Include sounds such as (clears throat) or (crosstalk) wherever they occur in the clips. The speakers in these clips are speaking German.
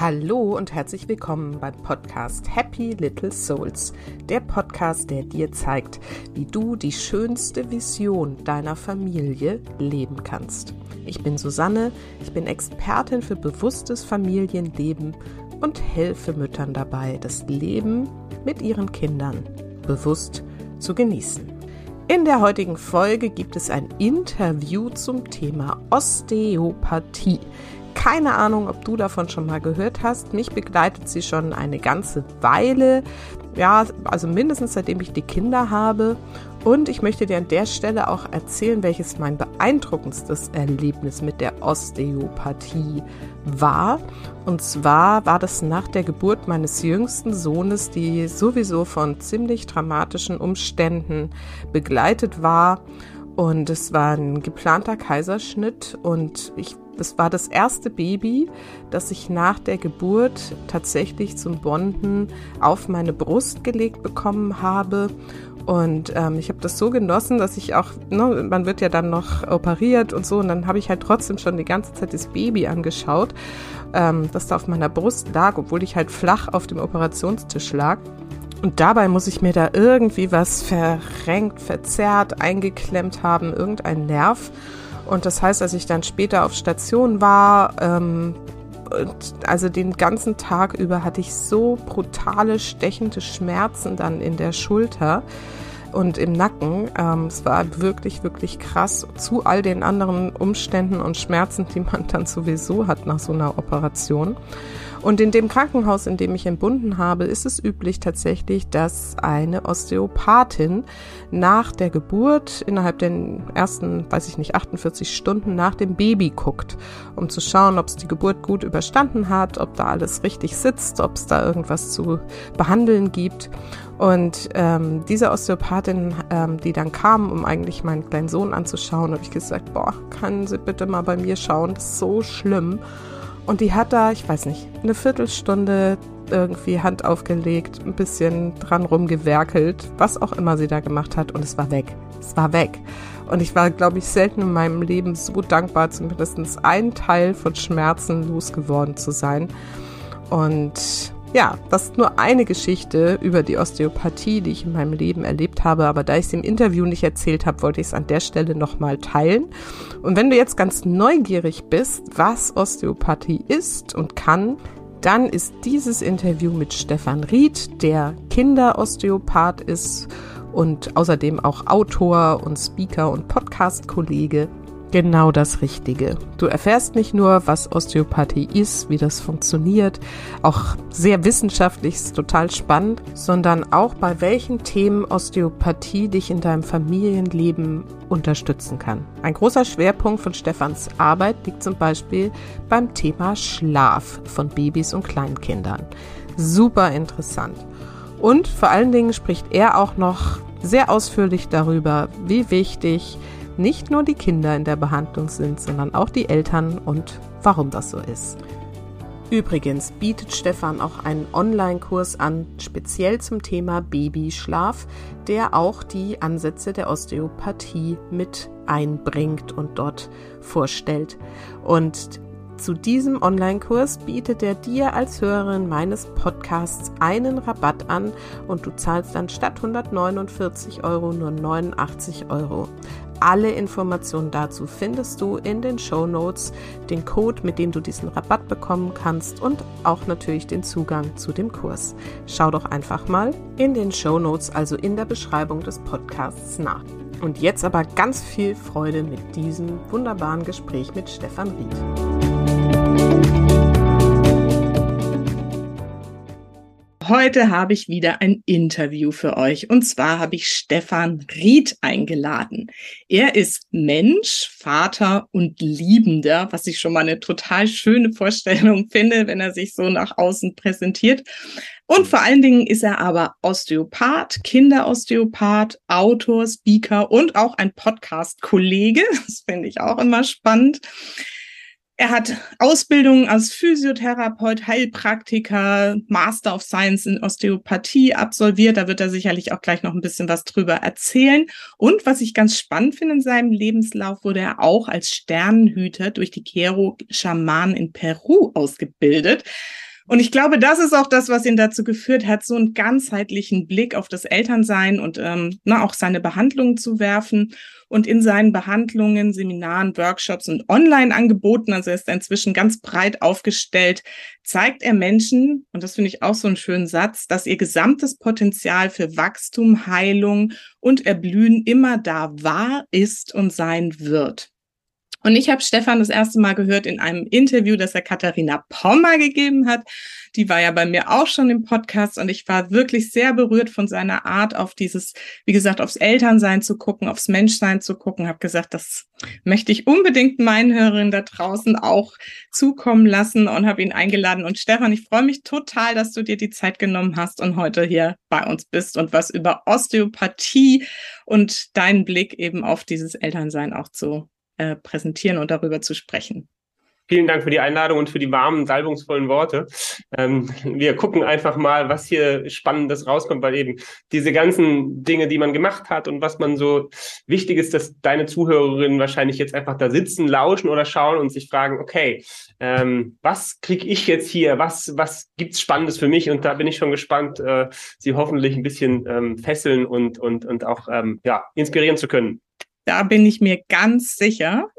Hallo und herzlich willkommen beim Podcast Happy Little Souls, der Podcast, der dir zeigt, wie du die schönste Vision deiner Familie leben kannst. Ich bin Susanne, ich bin Expertin für bewusstes Familienleben und helfe Müttern dabei, das Leben mit ihren Kindern bewusst zu genießen. In der heutigen Folge gibt es ein Interview zum Thema Osteopathie. Keine Ahnung, ob du davon schon mal gehört hast. Mich begleitet sie schon eine ganze Weile. Ja, also mindestens seitdem ich die Kinder habe. Und ich möchte dir an der Stelle auch erzählen, welches mein beeindruckendstes Erlebnis mit der Osteopathie war. Und zwar war das nach der Geburt meines jüngsten Sohnes, die sowieso von ziemlich dramatischen Umständen begleitet war. Und es war ein geplanter Kaiserschnitt und ich das war das erste Baby, das ich nach der Geburt tatsächlich zum Bonden auf meine Brust gelegt bekommen habe. Und ähm, ich habe das so genossen, dass ich auch, ne, man wird ja dann noch operiert und so, und dann habe ich halt trotzdem schon die ganze Zeit das Baby angeschaut, ähm, das da auf meiner Brust lag, obwohl ich halt flach auf dem Operationstisch lag. Und dabei muss ich mir da irgendwie was verrenkt, verzerrt, eingeklemmt haben, irgendein Nerv. Und das heißt, als ich dann später auf Station war, ähm, also den ganzen Tag über hatte ich so brutale, stechende Schmerzen dann in der Schulter und im Nacken. Ähm, es war wirklich, wirklich krass zu all den anderen Umständen und Schmerzen, die man dann sowieso hat nach so einer Operation. Und in dem Krankenhaus, in dem ich entbunden habe, ist es üblich tatsächlich, dass eine Osteopathin nach der Geburt innerhalb der ersten, weiß ich nicht, 48 Stunden nach dem Baby guckt, um zu schauen, ob es die Geburt gut überstanden hat, ob da alles richtig sitzt, ob es da irgendwas zu behandeln gibt. Und ähm, diese Osteopathin, ähm, die dann kam, um eigentlich meinen kleinen Sohn anzuschauen, habe ich gesagt, boah, kann sie bitte mal bei mir schauen, das ist so schlimm. Und die hat da, ich weiß nicht, eine Viertelstunde irgendwie Hand aufgelegt, ein bisschen dran rumgewerkelt, was auch immer sie da gemacht hat und es war weg. Es war weg. Und ich war, glaube ich, selten in meinem Leben so dankbar, zumindest einen Teil von Schmerzen losgeworden zu sein. Und ja, das ist nur eine Geschichte über die Osteopathie, die ich in meinem Leben erlebt habe, aber da ich es im Interview nicht erzählt habe, wollte ich es an der Stelle nochmal teilen. Und wenn du jetzt ganz neugierig bist, was Osteopathie ist und kann, dann ist dieses Interview mit Stefan Ried, der Kinderosteopath ist und außerdem auch Autor und Speaker und Podcast-Kollege, genau das Richtige. Du erfährst nicht nur, was Osteopathie ist, wie das funktioniert, auch sehr wissenschaftlich, ist total spannend, sondern auch bei welchen Themen Osteopathie dich in deinem Familienleben unterstützen kann. Ein großer Schwerpunkt von Stefans Arbeit liegt zum Beispiel beim Thema Schlaf von Babys und Kleinkindern. Super interessant. Und vor allen Dingen spricht er auch noch sehr ausführlich darüber, wie wichtig nicht nur die Kinder in der Behandlung sind, sondern auch die Eltern und warum das so ist. Übrigens bietet Stefan auch einen Online-Kurs an, speziell zum Thema Babyschlaf, der auch die Ansätze der Osteopathie mit einbringt und dort vorstellt. Und zu diesem Online-Kurs bietet er dir als Hörerin meines Podcasts einen Rabatt an und du zahlst dann statt 149 Euro nur 89 Euro. Alle Informationen dazu findest du in den Show Notes, den Code, mit dem du diesen Rabatt bekommen kannst und auch natürlich den Zugang zu dem Kurs. Schau doch einfach mal in den Show Notes, also in der Beschreibung des Podcasts nach. Und jetzt aber ganz viel Freude mit diesem wunderbaren Gespräch mit Stefan Ried. Heute habe ich wieder ein Interview für euch und zwar habe ich Stefan Ried eingeladen. Er ist Mensch, Vater und Liebender, was ich schon mal eine total schöne Vorstellung (laughs) finde, wenn er sich so nach außen präsentiert. Und vor allen Dingen ist er aber Osteopath, Kinderosteopath, Autor, Speaker und auch ein Podcast-Kollege. (laughs) Das finde ich auch immer spannend. Er hat Ausbildung als Physiotherapeut, Heilpraktiker, Master of Science in Osteopathie absolviert. Da wird er sicherlich auch gleich noch ein bisschen was drüber erzählen. Und was ich ganz spannend finde in seinem Lebenslauf, wurde er auch als Sternenhüter durch die Kero-Schamanen in Peru ausgebildet. Und ich glaube, das ist auch das, was ihn dazu geführt hat, so einen ganzheitlichen Blick auf das Elternsein und ähm, na, auch seine Behandlungen zu werfen. Und in seinen Behandlungen, Seminaren, Workshops und Online-Angeboten, also er ist inzwischen ganz breit aufgestellt, zeigt er Menschen, und das finde ich auch so einen schönen Satz, dass ihr gesamtes Potenzial für Wachstum, Heilung und Erblühen immer da war, ist und sein wird. Und ich habe Stefan das erste Mal gehört in einem Interview, das er Katharina Pommer gegeben hat. Die war ja bei mir auch schon im Podcast und ich war wirklich sehr berührt von seiner Art, auf dieses, wie gesagt, aufs Elternsein zu gucken, aufs Menschsein zu gucken. Habe gesagt, das möchte ich unbedingt meinen Hörerinnen da draußen auch zukommen lassen und habe ihn eingeladen. Und Stefan, ich freue mich total, dass du dir die Zeit genommen hast und heute hier bei uns bist und was über Osteopathie und deinen Blick eben auf dieses Elternsein auch zu äh, präsentieren und darüber zu sprechen. Vielen Dank für die Einladung und für die warmen, salbungsvollen Worte. Ähm, wir gucken einfach mal, was hier Spannendes rauskommt, weil eben diese ganzen Dinge, die man gemacht hat und was man so wichtig ist, dass deine Zuhörerinnen wahrscheinlich jetzt einfach da sitzen, lauschen oder schauen und sich fragen, okay, ähm, was kriege ich jetzt hier? Was, was gibt's Spannendes für mich? Und da bin ich schon gespannt, äh, sie hoffentlich ein bisschen ähm, fesseln und, und, und auch ähm, ja, inspirieren zu können. Da bin ich mir ganz sicher.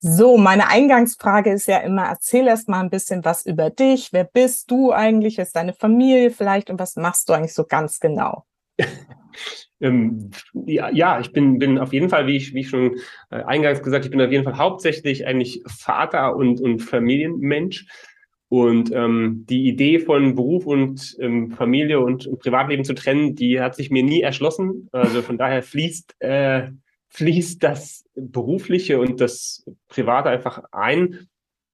So, meine Eingangsfrage ist ja immer, erzähl erst mal ein bisschen was über dich. Wer bist du eigentlich? Wer ist deine Familie vielleicht? Und was machst du eigentlich so ganz genau? (laughs) ähm, ja, ja, ich bin, bin auf jeden Fall, wie ich, wie ich schon äh, eingangs gesagt, ich bin auf jeden Fall hauptsächlich eigentlich Vater und, und Familienmensch. Und ähm, die Idee von Beruf und ähm, Familie und, und Privatleben zu trennen, die hat sich mir nie erschlossen. Also von daher fließt äh, fließt das Berufliche und das Private einfach ein,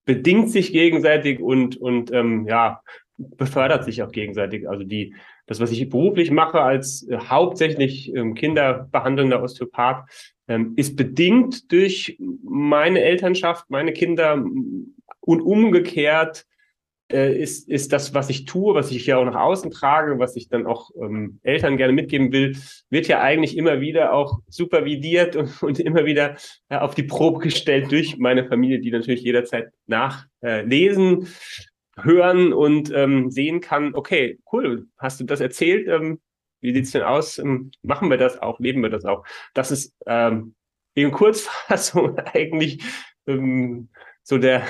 bedingt sich gegenseitig und, und ähm, ja, befördert sich auch gegenseitig. Also die, das, was ich beruflich mache als äh, hauptsächlich ähm, kinderbehandelnder Osteopath, ähm, ist bedingt durch meine Elternschaft, meine Kinder und umgekehrt ist, ist das, was ich tue, was ich ja auch nach außen trage, was ich dann auch ähm, Eltern gerne mitgeben will, wird ja eigentlich immer wieder auch supervidiert und, (laughs) und immer wieder äh, auf die Probe gestellt durch meine Familie, die natürlich jederzeit nachlesen, äh, hören und ähm, sehen kann, okay, cool, hast du das erzählt? Ähm, wie sieht's denn aus? Ähm, machen wir das auch? Leben wir das auch? Das ist ähm, in Kurzfassung (laughs) eigentlich ähm, so der,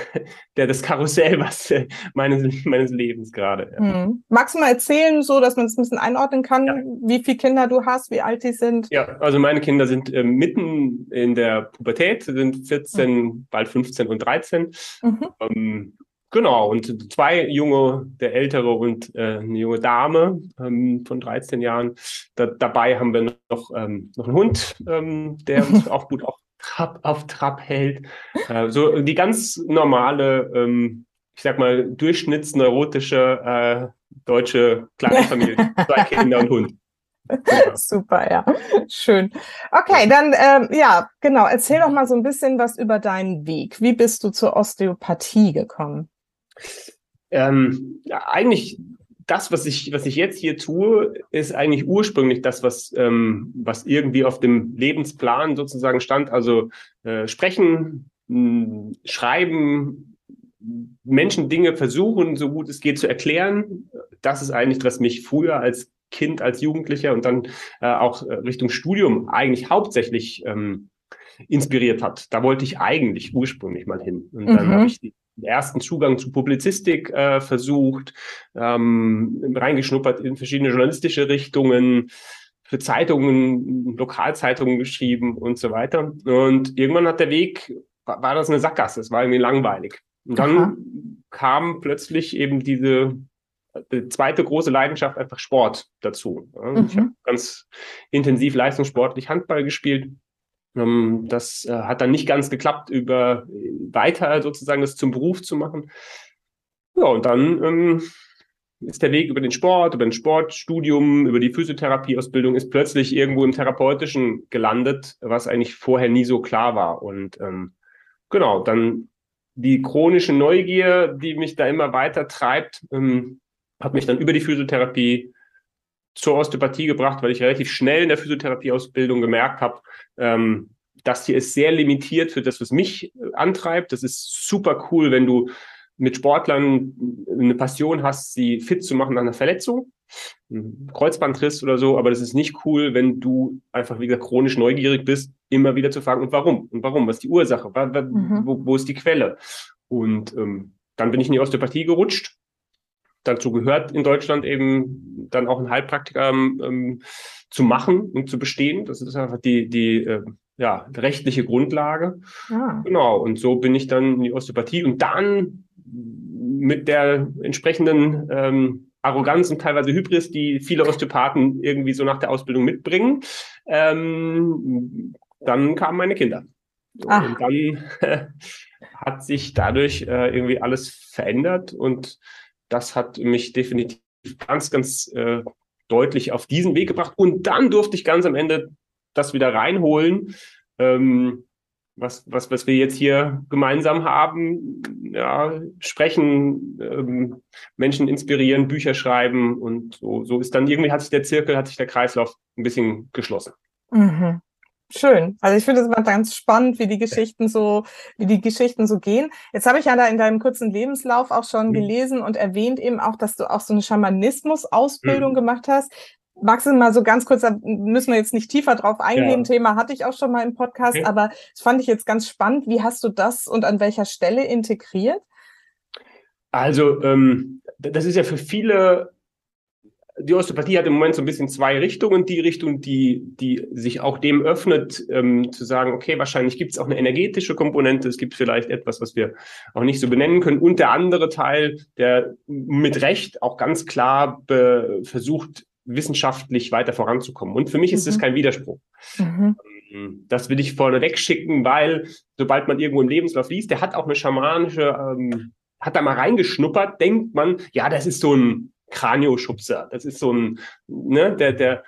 der das Karussell was äh, meines, meines Lebens gerade. Ja. Hm. Magst du mal erzählen, so dass man es ein bisschen einordnen kann, ja. wie viele Kinder du hast, wie alt die sind? Ja, also meine Kinder sind äh, mitten in der Pubertät, sind 14, mhm. bald 15 und 13. Mhm. Ähm, genau, und zwei junge, der ältere und äh, eine junge Dame ähm, von 13 Jahren. Da, dabei haben wir noch, ähm, noch einen Hund, ähm, der uns (laughs) auch gut auch Trab auf Trab hält. Äh, so die ganz normale, ähm, ich sag mal, durchschnittsneurotische äh, deutsche Kleinfamilie. (laughs) Zwei Kinder und Hund. Genau. Super, ja. Schön. Okay, dann ähm, ja, genau. Erzähl doch mal so ein bisschen was über deinen Weg. Wie bist du zur Osteopathie gekommen? Ähm, ja, eigentlich das, was ich, was ich jetzt hier tue, ist eigentlich ursprünglich das, was, ähm, was irgendwie auf dem Lebensplan sozusagen stand. Also äh, sprechen, schreiben, Menschen Dinge versuchen, so gut es geht zu erklären. Das ist eigentlich, was mich früher als Kind, als Jugendlicher und dann äh, auch äh, Richtung Studium eigentlich hauptsächlich ähm, inspiriert hat. Da wollte ich eigentlich ursprünglich mal hin. Und dann mhm. habe ich den ersten Zugang zu Publizistik äh, versucht, ähm, reingeschnuppert in verschiedene journalistische Richtungen, für Zeitungen, Lokalzeitungen geschrieben und so weiter. Und irgendwann hat der Weg, war, war das eine Sackgasse, es war irgendwie langweilig. Und dann Aha. kam plötzlich eben diese die zweite große Leidenschaft einfach Sport dazu. Mhm. Ich habe ganz intensiv leistungssportlich Handball gespielt. Ähm, das äh, hat dann nicht ganz geklappt, über weiter sozusagen das zum Beruf zu machen. Ja, und dann ähm, ist der Weg über den Sport, über ein Sportstudium, über die Physiotherapieausbildung ist plötzlich irgendwo im Therapeutischen gelandet, was eigentlich vorher nie so klar war. Und ähm, genau, dann die chronische Neugier, die mich da immer weiter treibt, ähm, hat mich dann über die Physiotherapie zur Osteopathie gebracht, weil ich relativ schnell in der Physiotherapieausbildung gemerkt habe, ähm, das hier ist sehr limitiert für das, was mich äh, antreibt. Das ist super cool, wenn du mit Sportlern eine Passion hast, sie fit zu machen nach einer Verletzung, Kreuzbandriss oder so, aber das ist nicht cool, wenn du einfach wieder chronisch neugierig bist, immer wieder zu fragen, und warum? Und warum? Was ist die Ursache? Mhm. Wo, wo, ist die Quelle? Und ähm, dann bin ich in die Osteopathie gerutscht dazu gehört in Deutschland eben dann auch ein Heilpraktiker ähm, zu machen und zu bestehen. Das ist einfach die, die äh, ja, rechtliche Grundlage. Ah. Genau. Und so bin ich dann in die Osteopathie und dann mit der entsprechenden ähm, Arroganz und teilweise Hybris, die viele Osteopathen irgendwie so nach der Ausbildung mitbringen. Ähm, dann kamen meine Kinder. Ach. Und dann äh, (laughs) hat sich dadurch äh, irgendwie alles verändert und das hat mich definitiv ganz, ganz äh, deutlich auf diesen Weg gebracht. Und dann durfte ich ganz am Ende das wieder reinholen, ähm, was, was, was wir jetzt hier gemeinsam haben. Ja, sprechen, ähm, Menschen inspirieren, Bücher schreiben und so, so ist dann irgendwie hat sich der Zirkel, hat sich der Kreislauf ein bisschen geschlossen. Mhm. Schön. Also ich finde es immer ganz spannend, wie die Geschichten so, wie die Geschichten so gehen. Jetzt habe ich ja da in deinem kurzen Lebenslauf auch schon mhm. gelesen und erwähnt eben auch, dass du auch so eine Schamanismus-Ausbildung mhm. gemacht hast. Magst du mal so ganz kurz, da müssen wir jetzt nicht tiefer drauf eingehen, ja. Thema hatte ich auch schon mal im Podcast, okay. aber das fand ich jetzt ganz spannend. Wie hast du das und an welcher Stelle integriert? Also, ähm, das ist ja für viele die Osteopathie hat im Moment so ein bisschen zwei Richtungen. Die Richtung, die, die sich auch dem öffnet, ähm, zu sagen, okay, wahrscheinlich gibt es auch eine energetische Komponente, es gibt vielleicht etwas, was wir auch nicht so benennen können. Und der andere Teil, der mit Recht auch ganz klar versucht, wissenschaftlich weiter voranzukommen. Und für mich ist es mhm. kein Widerspruch. Mhm. Ähm, das will ich vorne wegschicken, weil sobald man irgendwo im Lebenslauf liest, der hat auch eine schamanische, ähm, hat da mal reingeschnuppert, denkt man, ja, das ist so ein Kranioschubser. Das ist so ein, ne, der, der,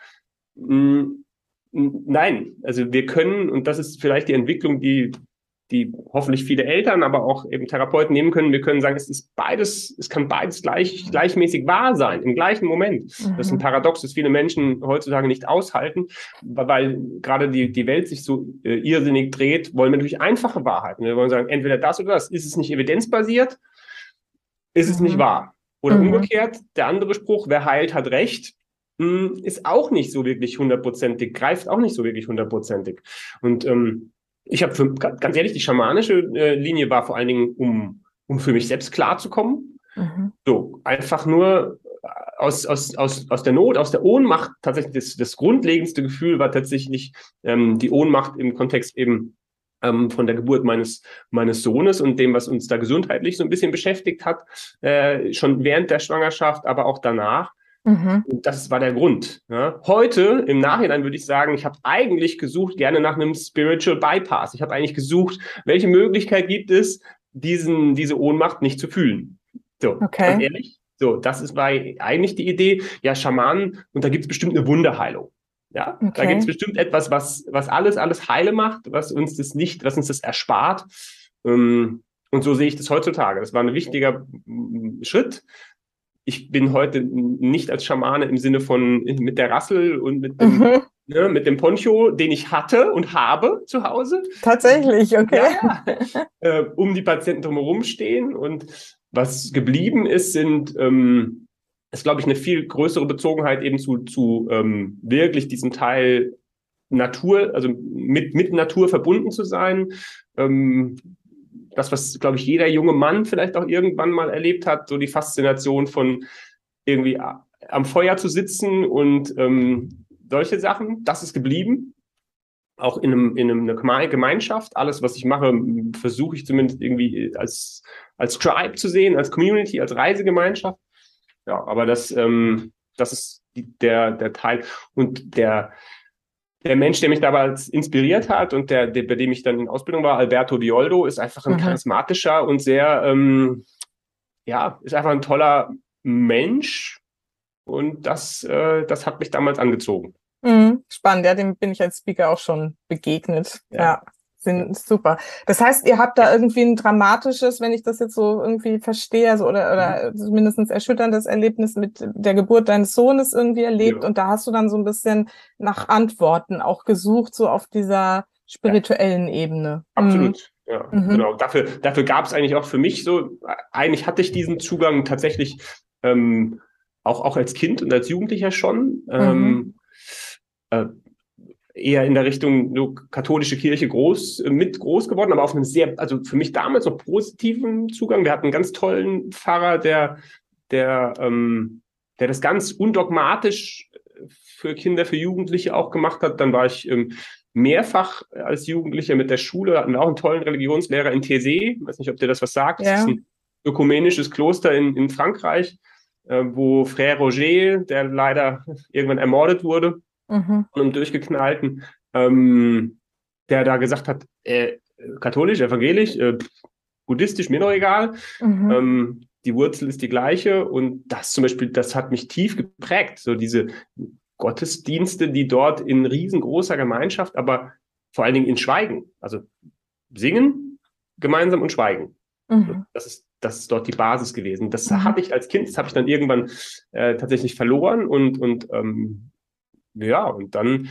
mh, mm, nein, also wir können, und das ist vielleicht die Entwicklung, die, die hoffentlich viele Eltern, aber auch eben Therapeuten nehmen können. Wir können sagen, es ist beides, es kann beides gleich, gleichmäßig wahr sein, im gleichen Moment. Mhm. Das ist ein mhm. Paradox, das viele Menschen heutzutage nicht aushalten, weil gerade die, die Welt sich so äh, irrsinnig dreht, wollen wir natürlich einfache Wahrheiten. Wir wollen sagen, entweder das oder das. Ist es nicht evidenzbasiert? Ist es mhm. nicht wahr? Oder mhm. umgekehrt, der andere Spruch, wer heilt, hat Recht, hm, ist auch nicht so wirklich hundertprozentig, greift auch nicht so wirklich hundertprozentig. Und ähm, ich habe ganz ehrlich, die schamanische äh, Linie war vor allen Dingen, um, um für mich selbst klarzukommen. Mhm. So, einfach nur äh, aus, aus, aus, aus der Not, aus der Ohnmacht, tatsächlich das, das grundlegendste Gefühl war tatsächlich ähm, die Ohnmacht im Kontext eben ähm, von der Geburt meines, meines Sohnes und dem, was uns da gesundheitlich so ein bisschen beschäftigt hat, äh, schon während der Schwangerschaft, aber auch danach. Mhm. Und das war der Grund. Ja. Heute, im Nachhinein würde ich sagen, ich habe eigentlich gesucht, gerne nach einem Spiritual Bypass. Ich habe eigentlich gesucht, welche Möglichkeit gibt es, diesen, diese Ohnmacht nicht zu fühlen. So, okay. ganz ehrlich. So, das ist war eigentlich die Idee. Ja, Schamanen, und da gibt es bestimmt eine Wunderheilung. Ja, okay. da gibt es bestimmt etwas, was, was alles, alles heile macht, was uns das nicht, was uns das erspart. Ähm, und so sehe ich das heutzutage. Das war ein wichtiger Schritt. Ich bin heute nicht als Schamane im Sinne von mit der Rassel und mit dem, mhm. Ne, mit dem Poncho, den ich hatte und habe zu Hause. Tatsächlich, okay. Ja, äh, um die Patienten drumherum stehen. Und was geblieben ist, sind, ähm, ist, glaube ich, eine viel größere Bezogenheit eben zu, zu ähm, wirklich diesem Teil Natur, also mit, mit Natur verbunden zu sein. Ähm, das, was, glaube ich, jeder junge Mann vielleicht auch irgendwann mal erlebt hat, so die Faszination von irgendwie am Feuer zu sitzen und ähm, solche Sachen, das ist geblieben. Auch in, einem, in einer Gemeinschaft. Alles, was ich mache, versuche ich zumindest irgendwie als, als Tribe zu sehen, als Community, als Reisegemeinschaft. Ja, aber das, ähm, das ist der, der Teil. Und der, der Mensch, der mich damals inspiriert hat und der, der, bei dem ich dann in Ausbildung war, Alberto Violdo, ist einfach ein mhm. charismatischer und sehr, ähm, ja, ist einfach ein toller Mensch, und das, äh, das hat mich damals angezogen. Mhm, spannend, ja, dem bin ich als Speaker auch schon begegnet. Ja. ja. Sind super. Das heißt, ihr habt da irgendwie ein dramatisches, wenn ich das jetzt so irgendwie verstehe, also oder, oder mhm. zumindest erschütterndes Erlebnis mit der Geburt deines Sohnes irgendwie erlebt. Ja. Und da hast du dann so ein bisschen nach Antworten auch gesucht, so auf dieser spirituellen ja. Ebene. Absolut. Mhm. Ja, mhm. genau. Dafür, dafür gab es eigentlich auch für mich so, eigentlich hatte ich diesen Zugang tatsächlich ähm, auch, auch als Kind und als Jugendlicher schon. Mhm. Ähm, äh, eher in der Richtung so, katholische Kirche groß, äh, mit groß geworden, aber auf einem sehr, also für mich damals noch positiven Zugang. Wir hatten einen ganz tollen Pfarrer, der, der, ähm, der das ganz undogmatisch für Kinder, für Jugendliche auch gemacht hat. Dann war ich ähm, mehrfach als Jugendlicher mit der Schule, hatten auch einen tollen Religionslehrer in Thésée. Ich weiß nicht, ob dir das was sagt. Ja. Das ist ein ökumenisches Kloster in, in Frankreich äh, wo Frère Roger, der leider irgendwann ermordet wurde, mhm. und durchgeknallten, ähm, der da gesagt hat, äh, katholisch, evangelisch, äh, buddhistisch, mir noch egal. Mhm. Ähm, die Wurzel ist die gleiche und das zum Beispiel, das hat mich tief geprägt. So diese Gottesdienste, die dort in riesengroßer Gemeinschaft, aber vor allen Dingen in Schweigen, also singen gemeinsam und schweigen. Mhm. Das ist das ist dort die Basis gewesen. Das mhm. habe ich als Kind, das habe ich dann irgendwann äh, tatsächlich verloren und, und ähm, ja, und dann,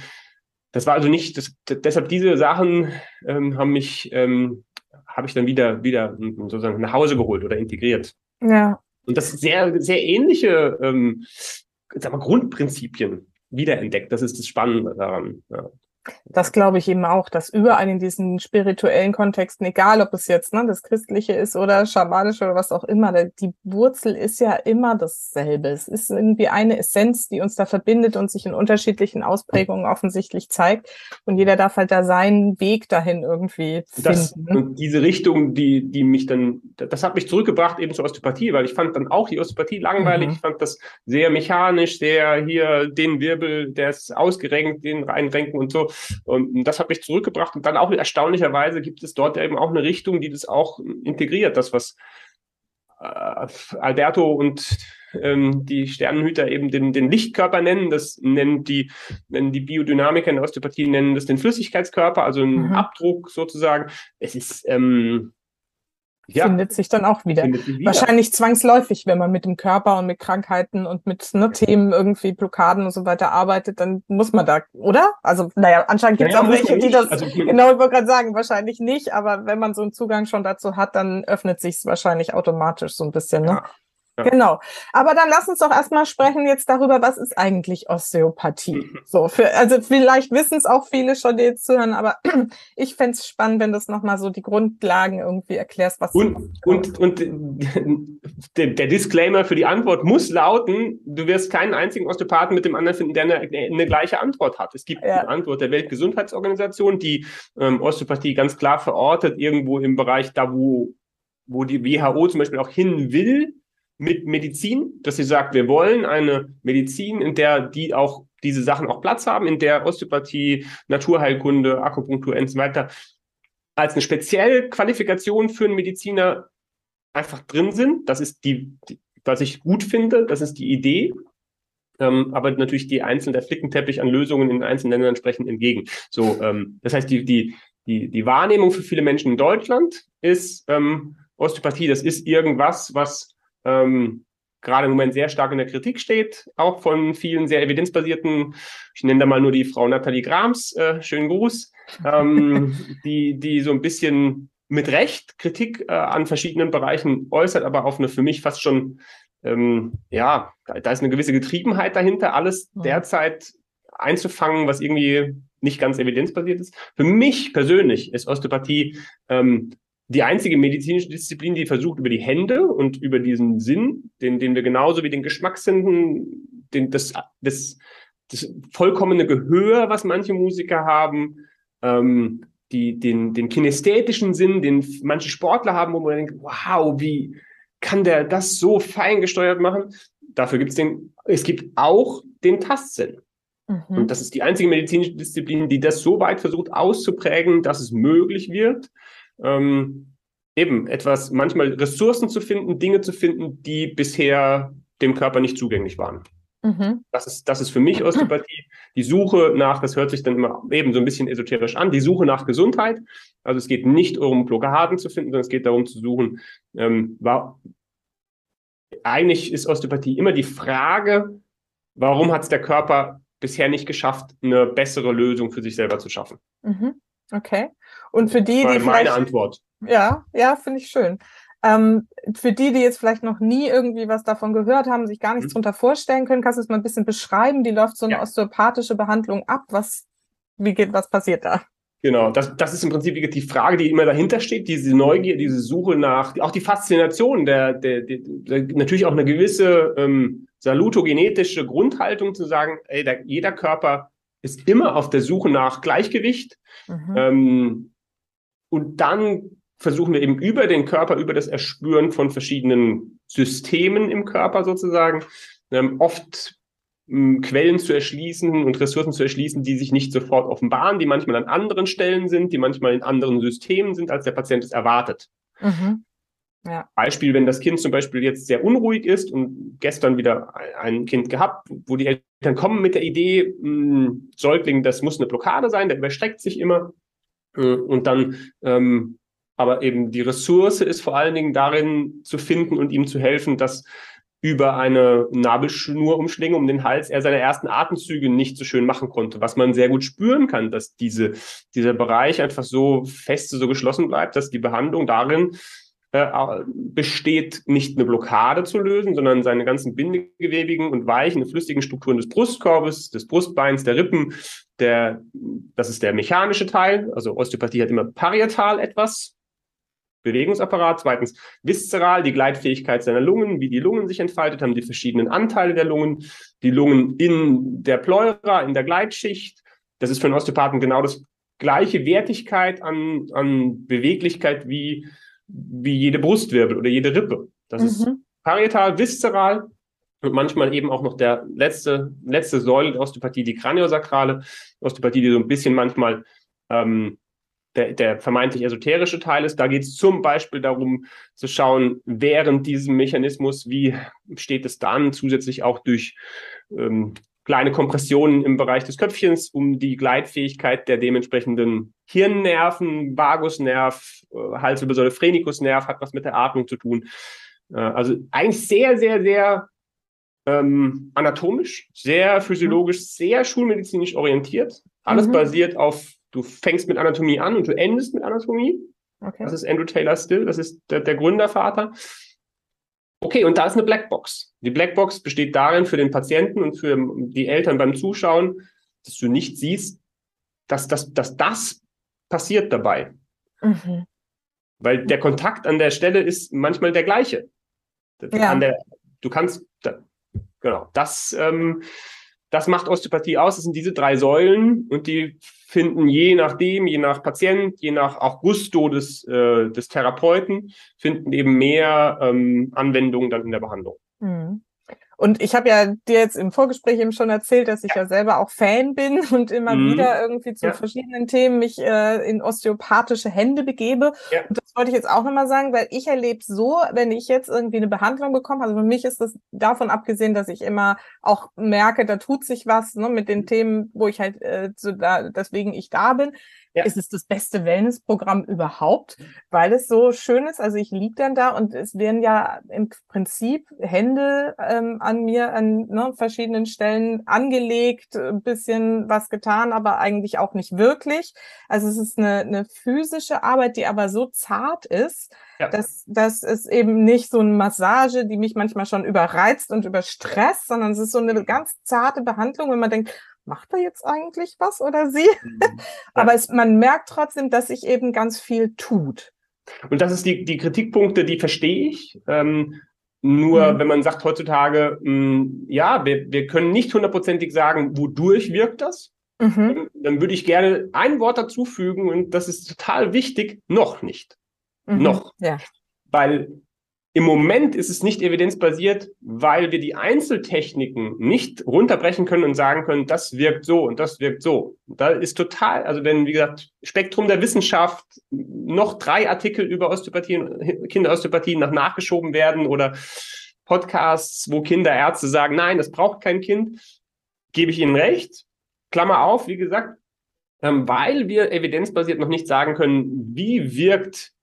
das war also nicht, das, deshalb diese Sachen ähm, haben mich, ähm, habe ich dann wieder, wieder sozusagen nach Hause geholt oder integriert. Ja. Und das sehr, sehr ähnliche ähm, sag mal, Grundprinzipien wiederentdeckt. Das ist das Spannende daran. Ja. Das glaube ich eben auch, dass überall in diesen spirituellen Kontexten, egal ob es jetzt ne, das Christliche ist oder Schamanisch oder was auch immer, die Wurzel ist ja immer dasselbe. Es ist irgendwie eine Essenz, die uns da verbindet und sich in unterschiedlichen Ausprägungen offensichtlich zeigt. Und jeder darf halt da seinen Weg dahin irgendwie finden. Das, und diese Richtung, die, die mich dann, das hat mich zurückgebracht eben zur Osteopathie, weil ich fand dann auch die Osteopathie langweilig. Mhm. Ich fand das sehr mechanisch, sehr hier den Wirbel, der ist ausgerenkt, den reinrenken und so. Und das hat mich zurückgebracht. Und dann auch erstaunlicherweise gibt es dort eben auch eine Richtung, die das auch integriert. Das, was äh, Alberto und ähm, die Sternenhüter eben den, den Lichtkörper nennen, das nennen die, nennen die Biodynamiker in der Osteopathie, nennen das den Flüssigkeitskörper, also einen mhm. Abdruck sozusagen. Es ist, ähm, ja, findet sich dann auch wieder. wieder. Wahrscheinlich zwangsläufig, wenn man mit dem Körper und mit Krankheiten und mit ne, Themen irgendwie Blockaden und so weiter arbeitet, dann muss man da, oder? Also, naja, anscheinend gibt es naja, auch welche, die das, also, genau, ich wollte gerade sagen, wahrscheinlich nicht, aber wenn man so einen Zugang schon dazu hat, dann öffnet sich es wahrscheinlich automatisch so ein bisschen. Ne? Ja. Genau. Aber dann lass uns doch erstmal sprechen jetzt darüber, was ist eigentlich Osteopathie? Mhm. So, für, also vielleicht wissen es auch viele schon, die jetzt zuhören, aber (clears throat) ich fände es spannend, wenn du es nochmal so die Grundlagen irgendwie erklärst, was Und, und, und der, der, Disclaimer für die Antwort muss lauten, du wirst keinen einzigen Osteopathen mit dem anderen finden, der eine, eine gleiche Antwort hat. Es gibt ja. eine Antwort der Weltgesundheitsorganisation, die ähm, Osteopathie ganz klar verortet, irgendwo im Bereich da, wo, wo die WHO zum Beispiel auch hin will mit Medizin, dass sie sagt, wir wollen eine Medizin, in der die auch diese Sachen auch Platz haben, in der Osteopathie, Naturheilkunde, Akupunktur und so weiter als eine spezielle Qualifikation für einen Mediziner einfach drin sind. Das ist die, die was ich gut finde, das ist die Idee. Ähm, aber natürlich die einzelnen, der Flickenteppich an Lösungen in den einzelnen Ländern entsprechend entgegen. So, ähm, das heißt, die, die, die, die Wahrnehmung für viele Menschen in Deutschland ist ähm, Osteopathie, das ist irgendwas, was ähm, gerade im Moment sehr stark in der Kritik steht, auch von vielen sehr evidenzbasierten, ich nenne da mal nur die Frau Nathalie Grams, äh, schönen Gruß, ähm, (laughs) die, die so ein bisschen mit Recht Kritik äh, an verschiedenen Bereichen äußert, aber auf eine für mich fast schon, ähm, ja, da, ist eine gewisse Getriebenheit dahinter, alles mhm. derzeit einzufangen, was irgendwie nicht ganz evidenzbasiert ist. Für mich persönlich ist Osteopathie ähm, die einzige medizinische Disziplin, die versucht, über die Hände und über diesen Sinn, den, den wir genauso wie den Geschmackssinnen, den, das, das, das vollkommene Gehör, was manche Musiker haben, ähm, die, den, den kinästhetischen Sinn, den manche Sportler haben, wo man denkt, wow, wie kann der das so fein gesteuert machen? Dafür gibt es den, es gibt auch den Tastsinn. Mhm. Und das ist die einzige medizinische Disziplin, die das so weit versucht auszuprägen, dass es möglich wird, ähm, eben etwas, manchmal Ressourcen zu finden, Dinge zu finden, die bisher dem Körper nicht zugänglich waren. Mhm. Das, ist, das ist für mich Osteopathie. Die Suche nach, das hört sich dann immer eben so ein bisschen esoterisch an, die Suche nach Gesundheit. Also es geht nicht um Blockaden zu finden, sondern es geht darum zu suchen, ähm, war, eigentlich ist Osteopathie immer die Frage, warum hat es der Körper bisher nicht geschafft, eine bessere Lösung für sich selber zu schaffen. Mhm. Okay. Und für die, die meine Antwort. Ja, ja, finde ich schön. Ähm, für die, die jetzt vielleicht noch nie irgendwie was davon gehört haben, sich gar nichts mhm. darunter vorstellen können, kannst du es mal ein bisschen beschreiben? Wie läuft so eine ja. osteopathische Behandlung ab? Was, wie geht, was passiert da? Genau, das, das ist im Prinzip die Frage, die immer dahinter steht, diese Neugier, diese Suche nach, auch die Faszination, der, der, der, der natürlich auch eine gewisse ähm, salutogenetische Grundhaltung zu sagen, ey, der, jeder Körper ist immer auf der Suche nach Gleichgewicht. Mhm. Ähm, und dann versuchen wir eben über den Körper, über das Erspüren von verschiedenen Systemen im Körper sozusagen, ähm, oft ähm, Quellen zu erschließen und Ressourcen zu erschließen, die sich nicht sofort offenbaren, die manchmal an anderen Stellen sind, die manchmal in anderen Systemen sind, als der Patient es erwartet. Mhm. Ja. Beispiel, wenn das Kind zum Beispiel jetzt sehr unruhig ist und gestern wieder ein Kind gehabt, wo die Eltern kommen mit der Idee, mh, hm, Säugling, das muss eine Blockade sein, der überstreckt sich immer. Äh, und dann, ähm, aber eben die Ressource ist vor allen Dingen darin zu finden und ihm zu helfen, dass über eine Nabelschnurumschlinge um den Hals er seine ersten Atemzüge nicht so schön machen konnte, was man sehr gut spüren kann, dass diese, dieser Bereich einfach so fest, so geschlossen bleibt, dass die Behandlung darin besteht, nicht eine Blockade zu lösen, sondern seine ganzen bindegewebigen und weichen, flüssigen Strukturen des Brustkorbes, des Brustbeins, der Rippen, der, das ist der mechanische Teil. Also Osteopathie hat immer parietal etwas, Bewegungsapparat. Zweitens viszeral, die Gleitfähigkeit seiner Lungen, wie die Lungen sich entfaltet haben, die verschiedenen Anteile der Lungen, die Lungen in der Pleura, in der Gleitschicht. Das ist für einen Osteopathen genau das gleiche Wertigkeit an, an Beweglichkeit wie wie jede Brustwirbel oder jede Rippe. Das mhm. ist parietal, viszeral und manchmal eben auch noch der letzte, letzte Säule der Osteopathie, die kraniosakrale Osteopathie, die so ein bisschen manchmal ähm, der, der vermeintlich esoterische Teil ist. Da geht es zum Beispiel darum zu schauen, während diesem Mechanismus, wie steht es dann zusätzlich auch durch ähm, kleine Kompressionen im Bereich des Köpfchens, um die Gleitfähigkeit der dementsprechenden Hirnnerven, Vagusnerv, äh, Halswirbelsäule, Phrenikusnerv hat was mit der Atmung zu tun. Äh, also eigentlich sehr, sehr, sehr ähm, anatomisch, sehr physiologisch, sehr schulmedizinisch orientiert. Alles mhm. basiert auf, du fängst mit Anatomie an und du endest mit Anatomie. Okay. Das ist Andrew Taylor Still, das ist der, der Gründervater. Okay, und da ist eine Blackbox. Die Blackbox besteht darin für den Patienten und für die Eltern beim Zuschauen, dass du nicht siehst, dass, dass, dass das passiert dabei. Mhm. Weil der Kontakt an der Stelle ist manchmal der gleiche. Ja. Der, du kannst, genau, das, ähm, das macht Osteopathie aus. Das sind diese drei Säulen und die finden je nachdem, je nach Patient, je nach auch Gusto des, äh, des Therapeuten, finden eben mehr ähm, Anwendungen dann in der Behandlung. Mhm. Und ich habe ja dir jetzt im Vorgespräch eben schon erzählt, dass ich ja, ja selber auch Fan bin (laughs) und immer mhm. wieder irgendwie zu ja. verschiedenen Themen mich äh, in osteopathische Hände begebe. Ja. Und das wollte ich jetzt auch nochmal sagen, weil ich erlebe so, wenn ich jetzt irgendwie eine Behandlung bekomme, also für mich ist das davon abgesehen, dass ich immer auch merke, da tut sich was ne, mit den Themen, wo ich halt äh, so da, deswegen ich da bin, ja. ist es das beste Wellnessprogramm überhaupt, weil es so schön ist. Also ich liege dann da und es werden ja im Prinzip Hände ähm, an mir an ne, verschiedenen Stellen angelegt, ein bisschen was getan, aber eigentlich auch nicht wirklich. Also es ist eine, eine physische Arbeit, die aber so zart ist, ja. dass, dass es eben nicht so eine Massage, die mich manchmal schon überreizt und überstresst, sondern es ist so eine ganz zarte Behandlung, wenn man denkt, macht er jetzt eigentlich was oder sie? Mhm. (laughs) Aber es, man merkt trotzdem, dass sich eben ganz viel tut. Und das ist die, die Kritikpunkte, die verstehe ich. Ähm, nur mhm. wenn man sagt heutzutage, mh, hm, ja, wir, wir können nicht hundertprozentig sagen, wodurch wirkt das, mhm. dann, würde ich gerne ein Wort dazu fügen und das ist total wichtig, noch nicht. Mhm. Noch. Ja. Weil im Moment ist es nicht evidenzbasiert, weil wir die Einzeltechniken nicht runterbrechen können und sagen können, das wirkt so und das wirkt so. Da ist total, also wenn, wie gesagt, Spektrum der Wissenschaft noch drei Artikel über Osteopathie, Kinderosteopathie nach nachgeschoben werden oder Podcasts, wo Kinderärzte sagen, nein, das braucht kein Kind, gebe ich Ihnen recht. Klammer auf, wie gesagt, ähm, weil wir evidenzbasiert noch nicht sagen können, wie wirkt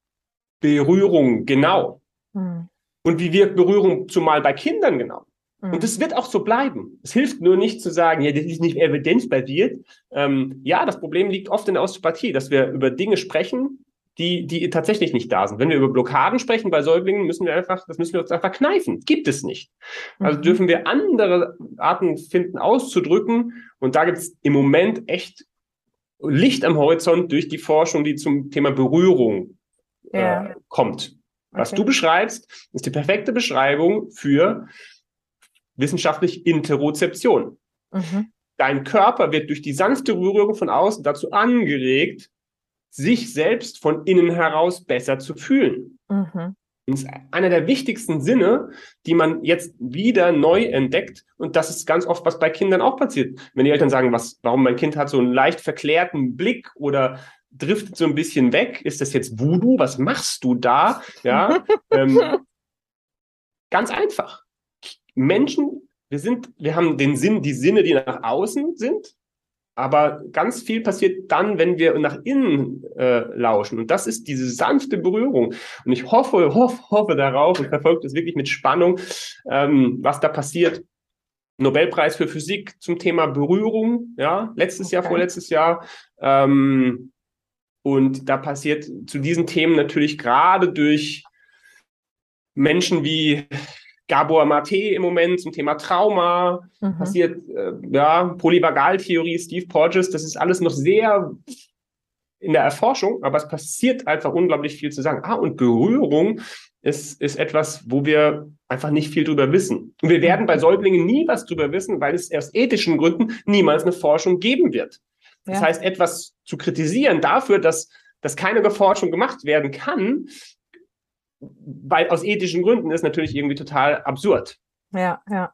Berührung genau. Mhm. Und wie wirkt Berührung zumal bei Kindern genau? Mhm. Und das wird auch so bleiben. Es hilft nur nicht zu sagen, ja, das ist nicht evidenzbasiert. Ähm, ja, das Problem liegt oft in der Osteopathie, dass wir über Dinge sprechen, die, die tatsächlich nicht da sind. Wenn wir über Blockaden sprechen bei Säuglingen, müssen wir einfach, das müssen wir uns einfach kneifen. Gibt es nicht. Also mhm. dürfen wir andere Arten finden, auszudrücken. Und da gibt es im Moment echt Licht am Horizont durch die Forschung, die zum Thema Berührung ja. äh, kommt. Was okay. du beschreibst, ist die perfekte Beschreibung für wissenschaftlich Interozeption. Mhm. Dein Körper wird durch die sanfte Berührung von außen dazu angeregt, sich selbst von innen heraus besser zu fühlen. Mhm. Das ist einer der wichtigsten Sinne, die man jetzt wieder neu entdeckt. Und das ist ganz oft, was bei Kindern auch passiert. Wenn die Eltern sagen, was, warum mein Kind hat so einen leicht verklärten Blick oder driftet so ein bisschen weg. Ist das jetzt Voodoo? Was machst du da? Ja, (laughs) ähm, ganz einfach. Menschen, wir sind, wir haben den Sinn, die Sinne, die nach außen sind, aber ganz viel passiert dann, wenn wir nach innen äh, lauschen. Und das ist diese sanfte Berührung. Und ich hoffe, hoffe, hoffe darauf und verfolge das wirklich mit Spannung, ähm, was da passiert. Nobelpreis für Physik zum Thema Berührung, ja, letztes okay. Jahr, vorletztes Jahr. Ähm, und da passiert zu diesen Themen natürlich gerade durch Menschen wie Gabor Mate im Moment zum Thema Trauma, mhm. passiert äh, ja Polyvagaltheorie, Steve Porges, das ist alles noch sehr in der Erforschung, aber es passiert einfach unglaublich viel zu sagen. Ah, und Berührung ist, ist etwas, wo wir einfach nicht viel drüber wissen. Und wir werden bei Säuglingen nie was drüber wissen, weil es aus ethischen Gründen niemals eine Forschung geben wird. Das ja. heißt, etwas zu kritisieren dafür, dass, dass keine Forschung gemacht werden kann, weil aus ethischen Gründen ist natürlich irgendwie total absurd. Ja, ja.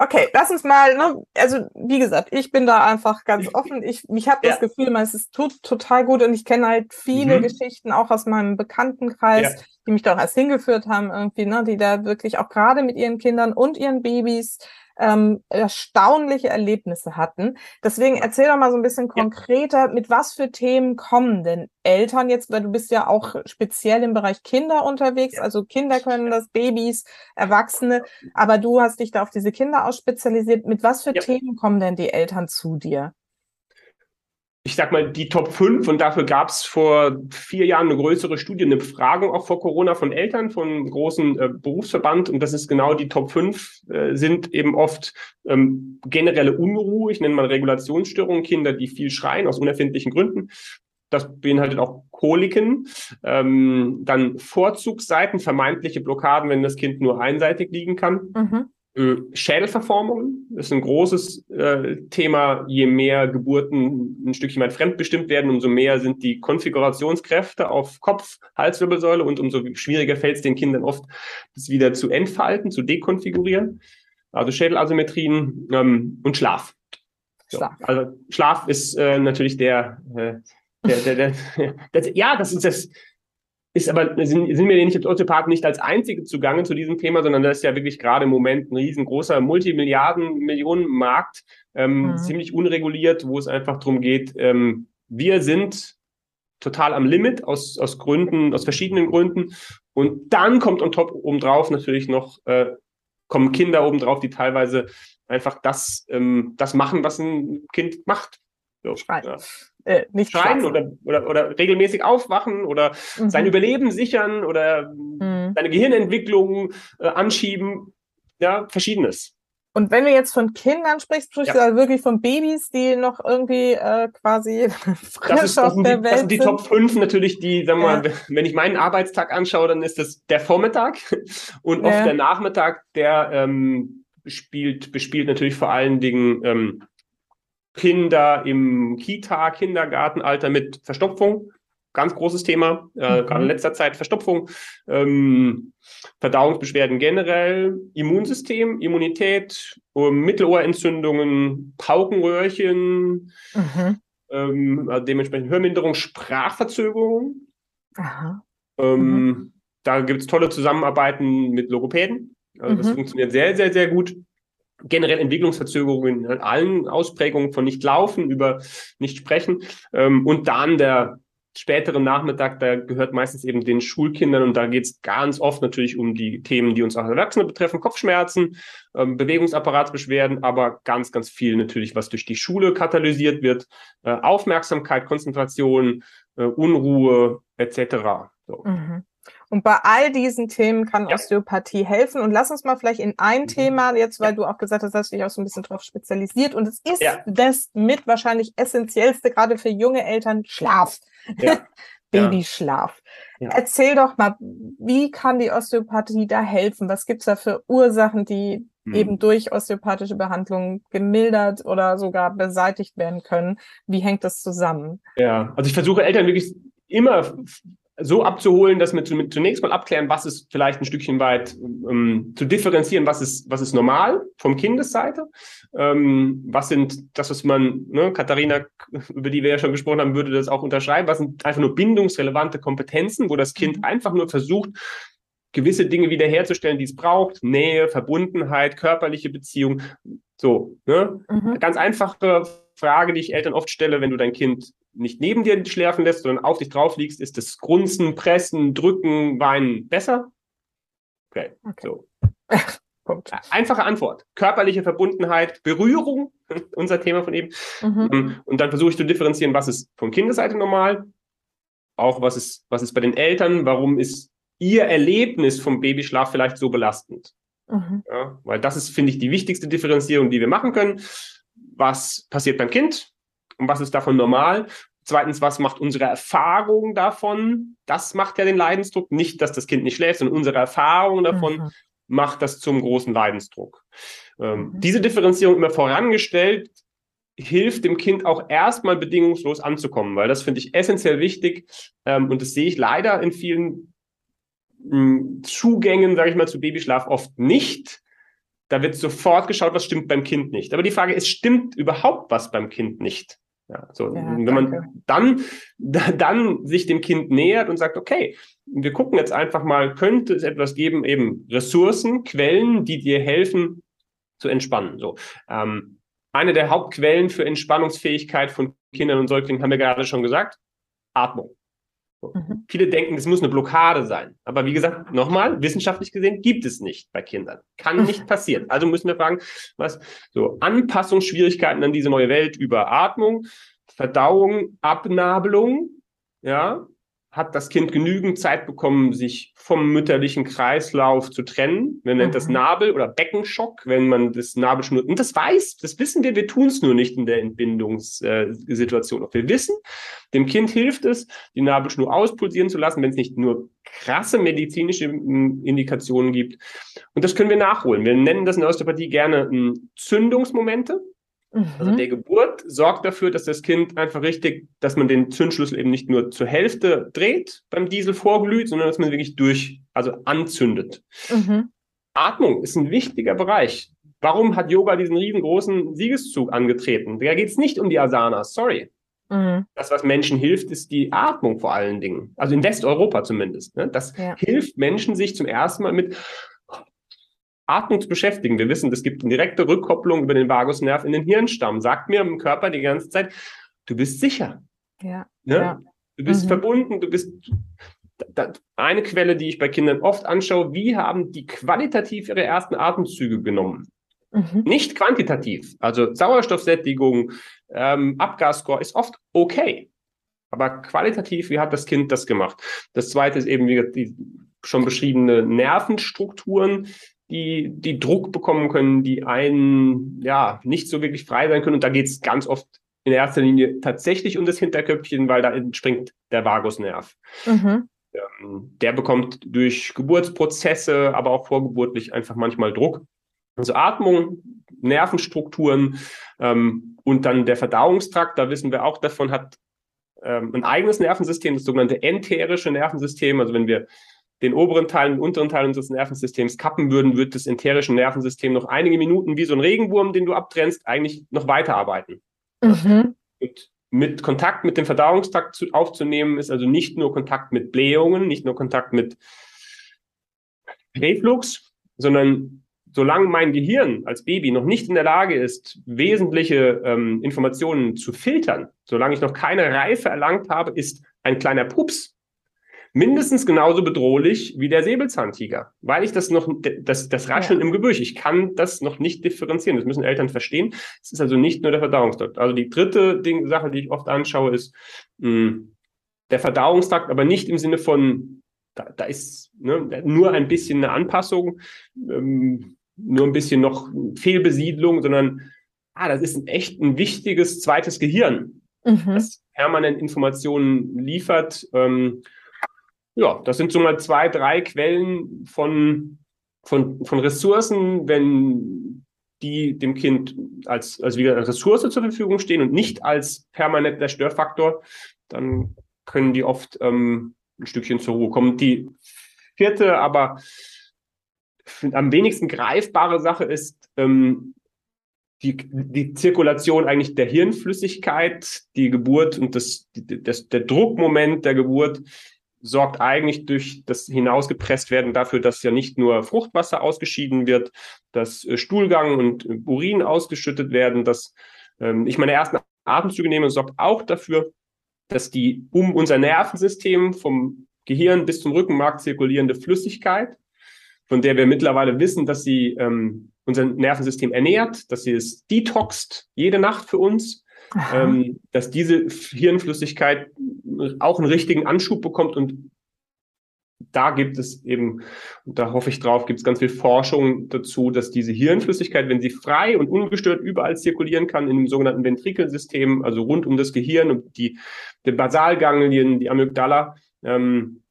Okay, lass uns mal, ne, also wie gesagt, ich bin da einfach ganz offen. Ich, ich habe das ja. Gefühl, es ist tut, total gut und ich kenne halt viele mhm. Geschichten auch aus meinem Bekanntenkreis, ja. die mich doch erst hingeführt haben, irgendwie, ne, die da wirklich auch gerade mit ihren Kindern und ihren Babys ähm, erstaunliche Erlebnisse hatten. Deswegen erzähl doch mal so ein bisschen konkreter, ja. mit was für Themen kommen denn Eltern jetzt, weil du bist ja auch speziell im Bereich Kinder unterwegs, ja. also Kinder können das, Babys, Erwachsene, aber du hast dich da auf diese Kinder ausspezialisiert. Mit was für ja. Themen kommen denn die Eltern zu dir? Ich sag mal, die Top 5 und dafür gab es vor vier Jahren eine größere Studie, eine Befragung auch vor Corona von Eltern, von großen äh, Berufsverband und das ist genau die Top 5 äh, sind eben oft ähm, generelle Unruhe, ich nenne mal Regulationsstörungen, Kinder, die viel schreien aus unerfindlichen Gründen. Das beinhaltet auch Koliken, ähm, dann Vorzugsseiten, vermeintliche Blockaden, wenn das Kind nur einseitig liegen kann. Mhm. Schädelverformungen ist ein großes äh, Thema. Je mehr Geburten ein Stückchen weit fremdbestimmt werden, umso mehr sind die Konfigurationskräfte auf Kopf, Halswirbelsäule und umso schwieriger fällt es den Kindern oft, das wieder zu entfalten, zu dekonfigurieren. Also Schädelasymmetrien ähm, und Schlaf. Schlaf. So, also Schlaf ist äh, natürlich der, äh, der, der, der, (laughs) der, ja, das ist das ist aber, sind, sind wir nicht als Osteopathen nicht als einzige zugange zu diesem Thema, sondern das ist ja wirklich gerade im Moment ein riesengroßer Multimilliarden, Millionen Markt, ähm, mhm. ziemlich unreguliert, wo es einfach darum geht, ähm, wir sind total am Limit aus, aus Gründen, aus verschiedenen Gründen. Und dann kommt on top obendrauf natürlich noch, äh, kommen Kinder obendrauf, die teilweise einfach das, ähm, das machen, was ein Kind macht. So. Ja. Äh, nicht Schreien oder, oder, oder regelmäßig aufwachen oder mhm. sein Überleben sichern oder mhm. seine Gehirnentwicklung äh, anschieben. Ja, verschiedenes. Und wenn du jetzt von Kindern sprichst, sprichst ja. du also wirklich von Babys, die noch irgendwie äh, quasi (laughs) frisch das ist, auf der die, Welt Das sind die Top 5 natürlich, die, sagen wir ja. mal, wenn ich meinen Arbeitstag anschaue, dann ist das der Vormittag (laughs) und oft ja. der Nachmittag, der ähm, spielt, bespielt natürlich vor allen Dingen ähm, Kinder im Kita, Kindergartenalter mit Verstopfung. Ganz großes Thema, äh, mhm. gerade in letzter Zeit Verstopfung, ähm, Verdauungsbeschwerden generell, Immunsystem, Immunität, Mittelohrentzündungen, Paukenröhrchen, mhm. ähm, also dementsprechend Hörminderung, Sprachverzögerung. Ähm, mhm. Da gibt es tolle Zusammenarbeiten mit Logopäden. Also das mhm. funktioniert sehr, sehr, sehr gut generell Entwicklungsverzögerungen in allen Ausprägungen von nicht laufen über nicht sprechen ähm, und dann der späteren Nachmittag, da gehört meistens eben den Schulkindern und da geht es ganz oft natürlich um die Themen, die uns auch Erwachsene betreffen, Kopfschmerzen, ähm, Bewegungsapparatsbeschwerden, aber ganz, ganz viel natürlich, was durch die Schule katalysiert wird, äh, Aufmerksamkeit, Konzentration, äh, Unruhe etc. So. Mhm. Und bei all diesen Themen kann ja. Osteopathie helfen. Und lass uns mal vielleicht in ein mhm. Thema, jetzt weil ja. du auch gesagt hast, hast du dich auch so ein bisschen drauf spezialisiert. Und es ist ja. das mit wahrscheinlich essentiellste, gerade für junge Eltern, Schlaf. (laughs) Babyschlaf. Erzähl doch mal, wie kann die Osteopathie da helfen? Was gibt's da für Ursachen, die hm. eben durch osteopathische Behandlung gemildert oder sogar beseitigt werden können? Wie hängt das zusammen? Ja, also ich versuche Eltern wirklich immer so abzuholen, dass wir zunächst mal abklären, was ist vielleicht ein Stückchen weit ähm, zu differenzieren, was ist, was ist normal vom Kindesseite, ähm, was sind das, was man, ne, Katharina, über die wir ja schon gesprochen haben, würde das auch unterschreiben, was sind einfach nur bindungsrelevante Kompetenzen, wo das Kind mhm. einfach nur versucht, gewisse Dinge wiederherzustellen, die es braucht, Nähe, Verbundenheit, körperliche Beziehung, so, ne? Mhm. Ganz einfache Frage, die ich Eltern oft stelle, wenn du dein Kind nicht neben dir schläfen lässt, sondern auf dich drauf liegst, ist das Grunzen, Pressen, Drücken, Weinen besser? Okay, okay. so. (laughs) Punkt. Einfache Antwort. Körperliche Verbundenheit, Berührung, (laughs) unser Thema von eben. Mhm. Ähm, und dann versuche ich zu differenzieren, was ist von Kindesseite normal, auch was ist, was ist bei den Eltern, warum ist ihr Erlebnis vom Babyschlaf vielleicht so belastend. Mhm. Ja, weil das ist, finde ich, die wichtigste Differenzierung, die wir machen können. Was passiert beim Kind und was ist davon normal? Zweitens, was macht unsere Erfahrung davon? Das macht ja den Leidensdruck. Nicht, dass das Kind nicht schläft, sondern unsere Erfahrung davon mhm. macht das zum großen Leidensdruck. Ähm, mhm. Diese Differenzierung immer vorangestellt hilft dem Kind auch erstmal bedingungslos anzukommen, weil das finde ich essentiell wichtig ähm, und das sehe ich leider in vielen mh, hm, Zugängen, sage ich mal, zu Babyschlaf oft nicht. Da wird sofort geschaut, was stimmt beim Kind nicht. Aber die Frage ist, stimmt überhaupt was beim Kind nicht? Ja, so, ja, wenn man dann, (laughs) dann sich dem Kind nähert und sagt, okay, wir gucken jetzt einfach mal, könnte es etwas geben, eben Ressourcen, Quellen, die dir helfen zu entspannen. So, ähm, eine der Hauptquellen für Entspannungsfähigkeit von Kindern und Säuglingen haben wir gerade schon gesagt, Atmung. Mhm. Viele denken, es muss eine Blockade sein. Aber wie gesagt, nochmal, wissenschaftlich gesehen gibt es nicht bei Kindern. Kann nicht passieren. Also müssen wir fragen, was so Anpassungsschwierigkeiten an diese neue Welt über Atmung, Verdauung, Abnabelung, ja, hat das Kind genügend Zeit bekommen, sich vom mütterlichen Kreislauf zu trennen. Man nennt mhm. das Nabel- oder Beckenschock, wenn man das Nabelschnur, und das weiß, das wissen wir, wir tun es nur nicht in der Entbindungssituation. Äh, wir wissen, dem Kind hilft es, die Nabelschnur auspulsieren zu lassen, wenn es nicht nur krasse medizinische Indikationen gibt. Und das können wir nachholen. Wir nennen das in der Osteopathie gerne Zündungsmomente. Also mhm. Also der Geburt sorgt dafür, dass das Kind einfach richtig, dass man den Zündschlüssel eben nicht nur zur Hälfte dreht beim Diesel vorglüht, sondern dass man wirklich durch, also anzündet. Mhm. Atmung ist ein wichtiger Bereich. Warum hat Yoga diesen riesengroßen Siegeszug angetreten? Da geht es nicht um die Asanas, sorry. Mhm. Das, was Menschen hilft, ist die Atmung vor allen Dingen. Also in Westeuropa zumindest. Ne? Das ja. hilft Menschen, sich zum ersten Mal mit Atmung zu beschäftigen. Wir wissen, es gibt eine direkte Rückkopplung über den Vagusnerv in den Hirnstamm. Sagt mir im Körper die ganze Zeit, du bist sicher. Ja. Ne? ja. Du bist mhm. verbunden, du bist eine Quelle, die ich bei Kindern oft anschaue, wie haben die qualitativ ihre ersten Atemzüge genommen? Mhm. Nicht quantitativ. Also Sauerstoffsättigung, ähm, Abgasscore ist oft okay. Aber qualitativ, wie hat das Kind das gemacht? Das zweite ist eben wie die schon beschriebene Nervenstrukturen, die, die Druck bekommen können, die einen ja nicht so wirklich frei sein können. Und da geht es ganz oft in erster Linie tatsächlich um das Hinterköpfchen, weil da entspringt der Vagusnerv. Mhm. Ähm, der bekommt durch Geburtsprozesse, aber auch vorgeburtlich einfach manchmal Druck. Also Atmung, Nervenstrukturen ähm, und dann der Verdauungstrakt, da wissen wir auch davon, hat ähm, ein eigenes Nervensystem, das sogenannte enterische Nervensystem. Also wenn wir den oberen Teil und den unteren Teil unseres Nervensystems kappen würden, wird das enterische Nervensystem noch einige Minuten wie so ein Regenwurm, den du abtrennst, eigentlich noch weiterarbeiten. Mhm. Und mit Kontakt mit dem Verdauungstrakt zu, aufzunehmen, ist also nicht nur Kontakt mit Blähungen, nicht nur Kontakt mit Reflux, sondern solange mein Gehirn als Baby noch nicht in der Lage ist, wesentliche ähm, Informationen zu filtern, solange ich noch keine Reife erlangt habe, ist ein kleiner Pups mindestens genauso bedrohlich wie der Säbelzahntiger, weil ich das noch, das, das Rascheln ja. im Gebüsch, ich kann das noch nicht differenzieren. Das müssen Eltern verstehen. Es ist also nicht nur der Verdauungstrakt. Also die dritte Ding, Sache, die ich oft anschaue, ist mh, hm, der Verdauungstrakt, aber nicht im Sinne von, da, da ist ne, nur ein bisschen eine Anpassung, ähm, nur ein bisschen noch Fehlbesiedlung, sondern ah, das ist ein echt ein wichtiges zweites Gehirn, mhm. das permanent Informationen liefert. Ähm, ja, das sind so mal zwei, drei Quellen von, von, von Ressourcen, wenn die dem Kind als, als wieder Ressource zur Verfügung stehen und nicht als permanenter Störfaktor, dann können die oft ähm, ein Stückchen zur Ruhe kommen. Die vierte, aber am wenigsten greifbare Sache ist ähm, die, die Zirkulation eigentlich der Hirnflüssigkeit, die Geburt und das, das, der Druckmoment der Geburt sorgt eigentlich durch das Hinausgepresst werden dafür, dass ja nicht nur Fruchtwasser ausgeschieden wird, dass äh, Stuhlgang und äh, Urin ausgeschüttet werden, dass ähm, ich meine ersten Atemzüge nehme, sorgt auch dafür, dass die um unser Nervensystem vom Gehirn bis zum Rückenmark zirkulierende Flüssigkeit, von der wir mittlerweile wissen, dass sie ähm, unser Nervensystem ernährt, dass sie es detoxt jede Nacht für uns, ähm, dass diese Hirnflüssigkeit auch einen richtigen Anschub bekommt und da gibt es eben, und da hoffe ich drauf, gibt es ganz viel Forschung dazu, dass diese Hirnflüssigkeit, wenn sie frei und ungestört überall zirkulieren kann, in dem sogenannten Ventrikelsystem, also rund um das Gehirn und die, die Basalganglien, die Amygdala, ähm,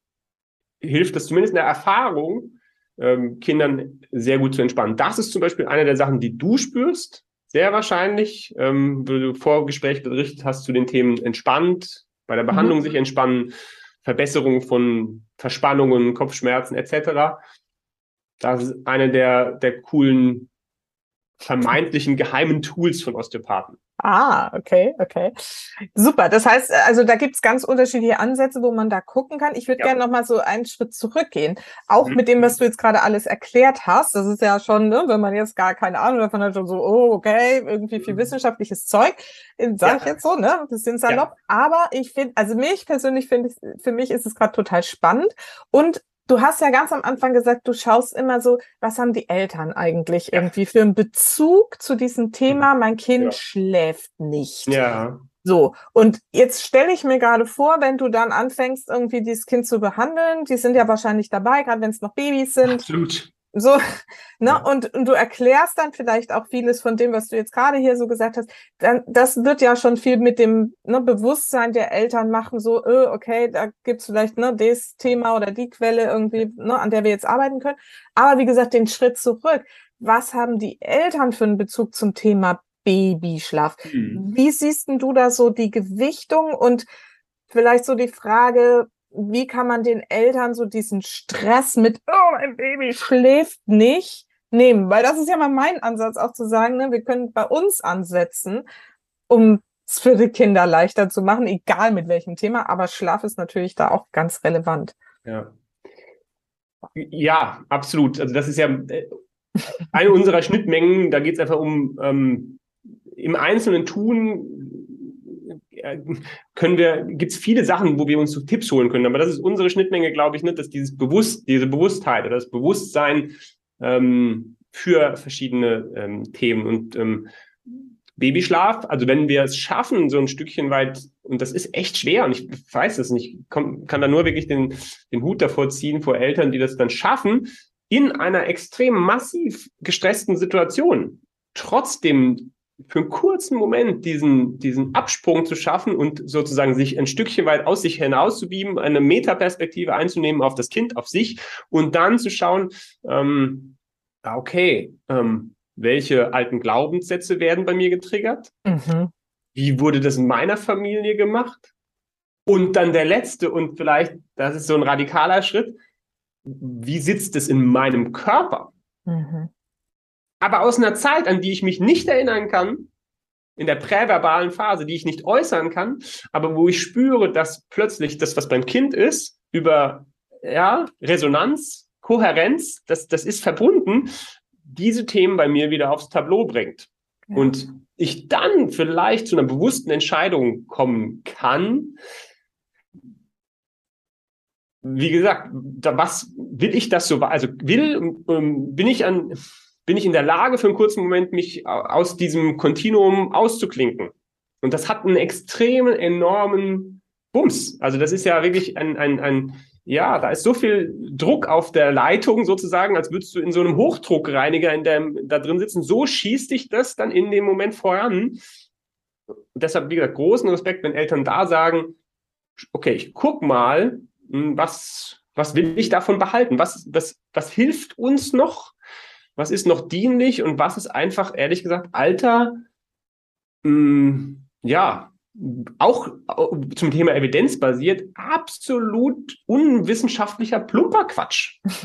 hilft das zumindest in der Erfahrung, ähm, Kindern sehr gut zu entspannen. Das ist zum Beispiel eine der Sachen, die du spürst, sehr wahrscheinlich, ähm, wo du vor Gespräch berichtet hast zu den Themen entspannt, bei der Behandlung mhm. sich entspannen, Verbesserung von Verspannungen, Kopfschmerzen etc. Das ist eine der, der coolen vermeintlichen geheimen Tools von Osteopathen. Ah, okay, okay. Super. Das heißt, also da gibt's ganz unterschiedliche Ansätze, wo man da gucken kann. Ich würde ja. gerne noch mal so einen Schritt zurückgehen. Auch mhm. mit dem, was du jetzt gerade alles erklärt hast. Das ist ja schon, ne, wenn man jetzt gar keine Ahnung davon hat, schon so, oh, okay, irgendwie viel mhm. wissenschaftliches Zeug, äh, sage ja. ich jetzt so, ne? Das sind salopp. Ja. Aber ich finde, also mich persönlich finde ich, für mich ist es gerade total spannend. Und Du hast ja ganz am Anfang gesagt, du schaust immer so, was haben die Eltern eigentlich ja. irgendwie für einen Bezug zu diesem Thema, mein Kind ja. schläft nicht. Ja. So, und jetzt stelle ich mir gerade vor, wenn du dann anfängst, irgendwie dieses Kind zu behandeln, die sind ja wahrscheinlich dabei, gerade wenn es noch Babys sind. Absolut. So, (laughs) ne, ja. und, und du erklärst dann vielleicht auch vieles von dem, was du jetzt gerade hier so gesagt hast. Dann, das wird ja schon viel mit dem ne, Bewusstsein der Eltern machen, so, äh, okay, da gibt's vielleicht ne, das Thema oder die Quelle irgendwie, ne, an der wir jetzt arbeiten können. Aber wie gesagt, den Schritt zurück. Was haben die Eltern für einen Bezug zum Thema Babyschlaf? Mhm. Wie siehst denn du da so die Gewichtung und vielleicht so die Frage, wie kann man den Eltern so diesen Stress mit, oh, mein Baby schläft nicht, nehmen? Weil das ist ja mal mein Ansatz, auch zu sagen, ne, wir können bei uns ansetzen, um es für die Kinder leichter zu machen, egal mit welchem Thema, aber Schlaf ist natürlich da auch ganz relevant. Ja. Ja, absolut. Also das ist ja äh, eine unserer Schnittmengen. Da geht es einfach um ähm, im Einzelnen tun, können wir, gibt es viele Sachen, wo wir uns so Tipps holen können. Aber das ist unsere Schnittmenge, glaube ich, nicht, dass dieses Bewusst, diese Bewusstheit oder das Bewusstsein ähm, für verschiedene ähm, Themen und ähm, Babyschlaf, also wenn wir es schaffen, so ein Stückchen weit, und das ist echt schwer, und ich weiß es nicht, komm, kann da nur wirklich den, den Hut davor ziehen vor Eltern, die das dann schaffen, in einer extrem massiv gestressten Situation trotzdem für einen kurzen Moment diesen, diesen Absprung zu schaffen und sozusagen sich ein Stückchen weit aus sich hinaus zu bieben, eine Metaperspektive einzunehmen auf das Kind, auf sich und dann zu schauen, ähm, okay, ähm, welche alten Glaubenssätze werden bei mir getriggert? Mhm. Wie wurde das in meiner Familie gemacht? Und dann der letzte und vielleicht, das ist so ein radikaler Schritt, wie sitzt es in meinem Körper? Mhm. Aber aus einer Zeit, an die ich mich nicht erinnern kann, in der präverbalen Phase, die ich nicht äußern kann, aber wo ich spüre, dass plötzlich das, was beim Kind ist, über ja, Resonanz, Kohärenz, das, das ist verbunden, diese Themen bei mir wieder aufs Tableau bringt. Ja. Und ich dann vielleicht zu einer bewussten Entscheidung kommen kann, wie gesagt, da, was will ich das so, also will, ähm, bin ich an, bin ich in der Lage, für einen kurzen Moment mich aus diesem Kontinuum auszuklinken. Und das hat einen extremen, enormen Bums. Also das ist ja wirklich ein, ein, ein ja, da ist so viel Druck auf der Leitung sozusagen, als würdest du in so einem Hochdruckreiniger in dem, da drin sitzen. So schießt dich das dann in dem Moment voran. Und deshalb, wie gesagt, großen Respekt, wenn Eltern da sagen, okay, ich guck mal, hm, was, was will ich davon behalten? Was, was, was hilft uns noch? Was ist noch dienlich und was ist einfach, ehrlich gesagt, alter, mh, hm, ja, auch zum Thema evidenzbasiert, absolut unwissenschaftlicher Plumperquatsch. (laughs)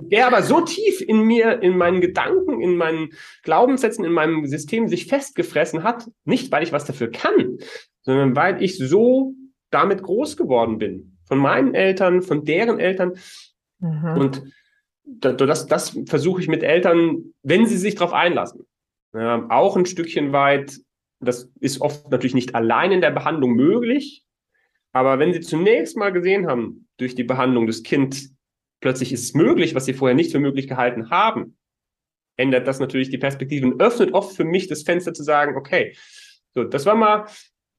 der aber so tief in mir, in meinen Gedanken, in meinen Glaubenssätzen, in meinem System sich festgefressen hat, nicht weil ich was dafür kann, sondern weil ich so damit groß geworden bin. Von meinen Eltern, von deren Eltern. Mhm. Und das, das versuche ich mit Eltern, wenn sie sich darauf einlassen, ja, auch ein Stückchen weit, das ist oft natürlich nicht allein in der Behandlung möglich, aber wenn sie zunächst mal gesehen haben, durch die Behandlung des Kind, plötzlich ist es möglich, was sie vorher nicht für möglich gehalten haben, ändert das natürlich die Perspektive und öffnet oft für mich das Fenster zu sagen, okay, so, das war mal,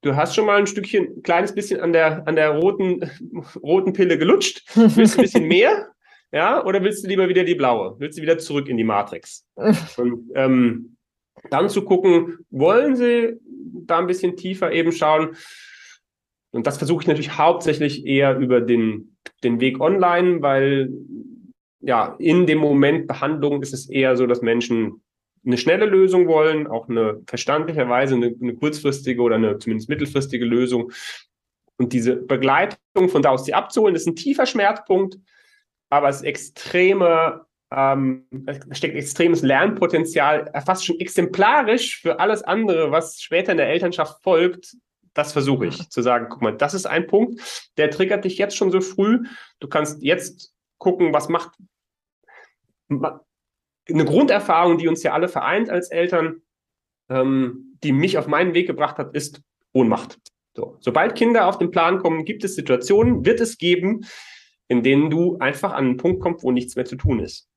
du hast schon mal ein Stückchen, ein kleines bisschen an der, an der roten, (laughs) roten Pille gelutscht, willst ein bisschen (laughs) mehr? Ja, oder willst du lieber wieder die blaue? Willst du wieder zurück in die Matrix? (laughs) Und ähm, dann zu gucken, wollen sie da ein bisschen tiefer eben schauen? Und das versuche ich natürlich hauptsächlich eher über den, den Weg online, weil ja, in dem Moment Behandlung ist es eher so, dass Menschen eine schnelle Lösung wollen, auch eine verstandlicherweise eine, eine kurzfristige oder eine zumindest mittelfristige Lösung. Und diese Begleitung von da aus sie abzuholen, ist ein tiefer Schmerzpunkt aber es ist extreme, ähm, da steckt extremes Lernpotenzial, fast schon exemplarisch für alles andere, was später in der Elternschaft folgt. Das versuche ich zu sagen, guck mal, das ist ein Punkt, der triggert dich jetzt schon so früh. Du kannst jetzt gucken, was macht eine Grunderfahrung, die uns ja alle vereint als Eltern, ähm, die mich auf meinen Weg gebracht hat, ist Ohnmacht. So, sobald Kinder auf den Plan kommen, gibt es Situationen, wird es geben, in denen du einfach an einen Punkt kommst, wo nichts mehr zu tun ist.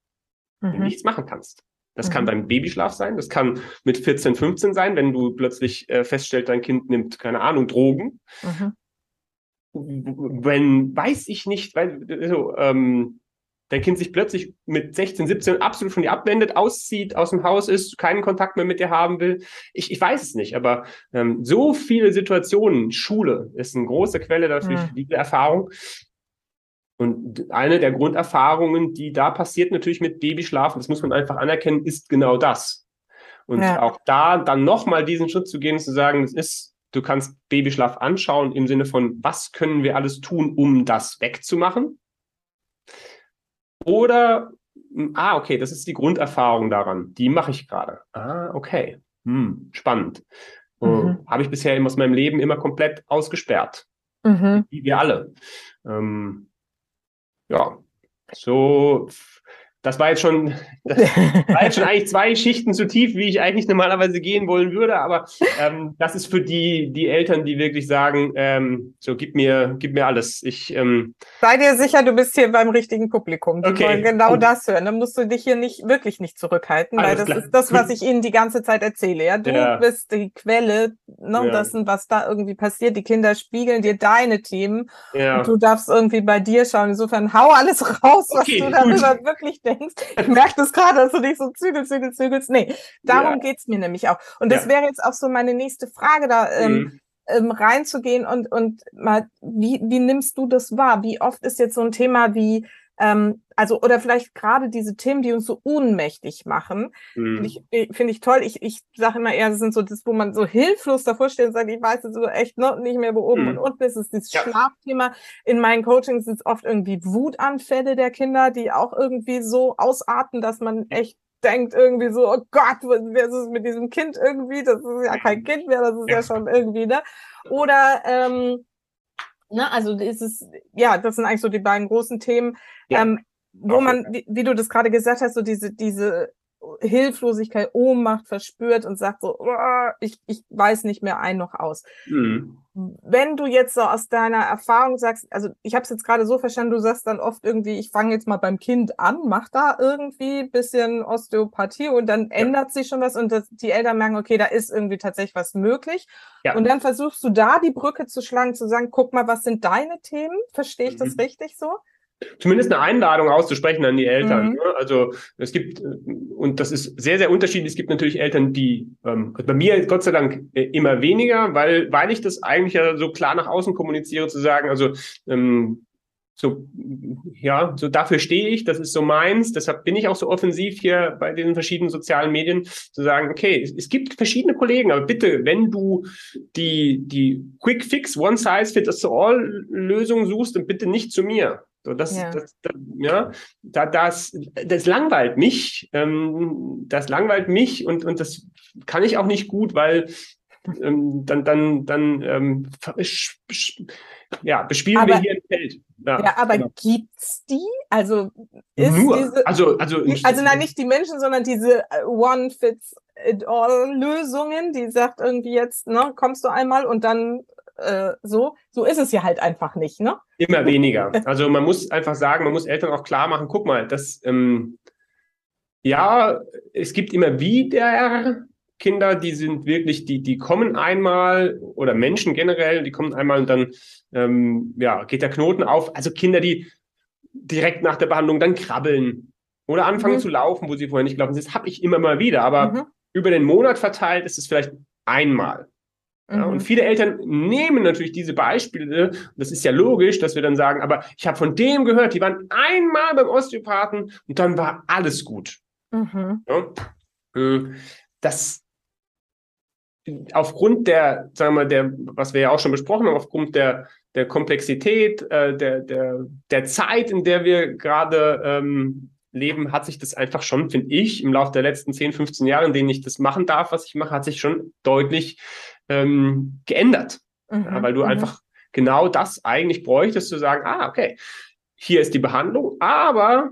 Mhm. Nichts machen kannst. Das mhm. kann beim Babyschlaf sein, das kann mit 14, 15 sein, wenn du plötzlich äh, feststellst, dein Kind nimmt, keine Ahnung, Drogen. Mhm. Wenn, weiß ich nicht, weil so, ähm, dein Kind sich plötzlich mit 16, 17 absolut von dir abwendet, auszieht, aus dem Haus ist, keinen Kontakt mehr mit dir haben will. Ich, ich weiß es nicht, aber ähm, so viele Situationen, Schule ist eine große Quelle dafür, mhm. diese Erfahrung. Und eine der Grunderfahrungen, die da passiert natürlich mit Babyschlafen, das muss man einfach anerkennen, ist genau das. Und ja. auch da dann nochmal diesen Schritt zu gehen, zu sagen, das ist, du kannst Babyschlaf anschauen im Sinne von, was können wir alles tun, um das wegzumachen? Oder, ah, okay, das ist die Grunderfahrung daran, die mache ich gerade. Ah, okay, hm, spannend. Äh, mhm. Habe ich bisher aus meinem Leben immer komplett ausgesperrt. Mhm. Wie wir alle. Ähm, ja, so das war jetzt schon, das war jetzt schon eigentlich zwei Schichten zu tief, wie ich eigentlich normalerweise gehen wollen würde. Aber ähm, das ist für die, die Eltern, die wirklich sagen, ähm, so gib mir, gib mir alles. Ich ähm, sei dir sicher, du bist hier beim richtigen Publikum. Die okay. wollen genau Gut. das hören. Dann musst du dich hier nicht wirklich nicht zurückhalten, alles weil das klar. ist das, was ich ihnen die ganze Zeit erzähle. Ja, du ja. bist die Quelle, ne, ja. dessen, was da irgendwie passiert. Die Kinder spiegeln dir deine Themen ja. und du darfst irgendwie bei dir schauen. Insofern hau alles raus, okay, was du darüber gut. wirklich denkst denkst. Ich merke das gerade, dass du dich so zügelst, zügelst, zügelst. Nee, darum ja. geht's mir nämlich auch. Und das ja. wäre jetzt auch so meine nächste Frage da. Ähm, mhm. Ähm, reinzugehen und, und mal, wie, wie nimmst du das wahr? Wie oft ist jetzt so ein Thema wie ähm, also, oder vielleicht gerade diese Themen, die uns so ohnmächtig machen, mhm. finde ich, find ich toll. Ich, ich sage immer eher, das sind so das, wo man so hilflos davor steht und sagt, ich weiß jetzt so echt noch nicht mehr, wo oben mhm. und unten ist. Es ist dieses ja. Schlafthema. In meinen Coachings sind es oft irgendwie Wutanfälle der Kinder, die auch irgendwie so ausarten, dass man echt denkt irgendwie so, oh Gott, was ist es mit diesem Kind irgendwie? Das ist ja kein Kind mehr, das ist ja, ja schon irgendwie, ne? Oder ähm, Ne? Also dieses, ja, das sind eigentlich so die beiden großen Themen, ja. ähm, wo okay. man, wie, wie, du das gerade gesagt hast, so diese, diese Hilflosigkeit, Ohnmacht verspürt und sagt so, oh, ich, ich weiß nicht mehr ein noch aus. Mhm. Wenn du jetzt so aus deiner Erfahrung sagst, also ich habe es jetzt gerade so verstanden, du sagst dann oft irgendwie, ich fange jetzt mal beim Kind an, mach da irgendwie bisschen Osteopathie und dann ja. ändert sich schon was und das, die Eltern merken, okay, da ist irgendwie tatsächlich was möglich. Ja. Und dann versuchst du da die Brücke zu schlagen, zu sagen, guck mal, was sind deine Themen? Verstehe ich mhm. das richtig so? Zumindest eine Einladung auszusprechen an die Eltern. Mhm. Ne? Also es gibt, und das ist sehr, sehr unterschiedlich, es gibt natürlich Eltern, die, ähm, bei mir Gott sei Dank äh, immer weniger, weil, weil ich das eigentlich ja so klar nach außen kommuniziere, zu sagen, also ähm, so, ja, so dafür stehe ich, das ist so meins, deshalb bin ich auch so offensiv hier bei den verschiedenen sozialen Medien, zu sagen, okay, es, es gibt verschiedene Kollegen, aber bitte, wenn du die, die Quick Fix, One Size Fits All Lösung suchst, dann bitte nicht zu mir. So, das, ja. Das, das, ja, da, das, das langweilt mich. Ähm, das langweilt mich und, und das kann ich auch nicht gut, weil ähm, dann, dann, dann ähm, ja, bespielen aber, wir hier ein Feld. Ja, ja aber genau. gibt's die? Also ist Nur, diese, also, also, also nein, nicht die Menschen, sondern diese äh, One Fits It All Lösungen, die sagt irgendwie jetzt, ne, kommst du einmal und dann äh, so. So ist es ja halt einfach nicht, ne? Immer (laughs) weniger. Also man muss einfach sagen, man muss Eltern auch klar machen, guck mal, das, ähm, ja, es gibt immer wieder Kinder, die sind wirklich, die, die kommen einmal oder Menschen generell, die kommen einmal und dann ähm, ja, geht der Knoten auf. Also Kinder, die direkt nach der Behandlung dann krabbeln oder anfangen mhm. zu laufen, wo sie vorher nicht gelaufen sind. Das habe ich immer mal wieder, aber mhm. über den Monat verteilt ist es vielleicht einmal. Ja, und mhm. viele Eltern nehmen natürlich diese Beispiele, das ist ja logisch, dass wir dann sagen, aber ich habe von dem gehört, die waren einmal beim Osteopathen und dann war alles gut. Mhm. Ja, äh, das aufgrund der, sagen wir, der, was wir ja auch schon besprochen haben, aufgrund der, der Komplexität, äh, der, der, der Zeit, in der wir gerade ähm, leben, hat sich das einfach schon, finde ich, im Laufe der letzten 10, 15 Jahre, in denen ich das machen darf, was ich mache, hat sich schon deutlich ähm, geändert. Mhm. Ja, weil du mhm. einfach genau das eigentlich bräuchtest, zu sagen, ah, okay, hier ist die Behandlung, aber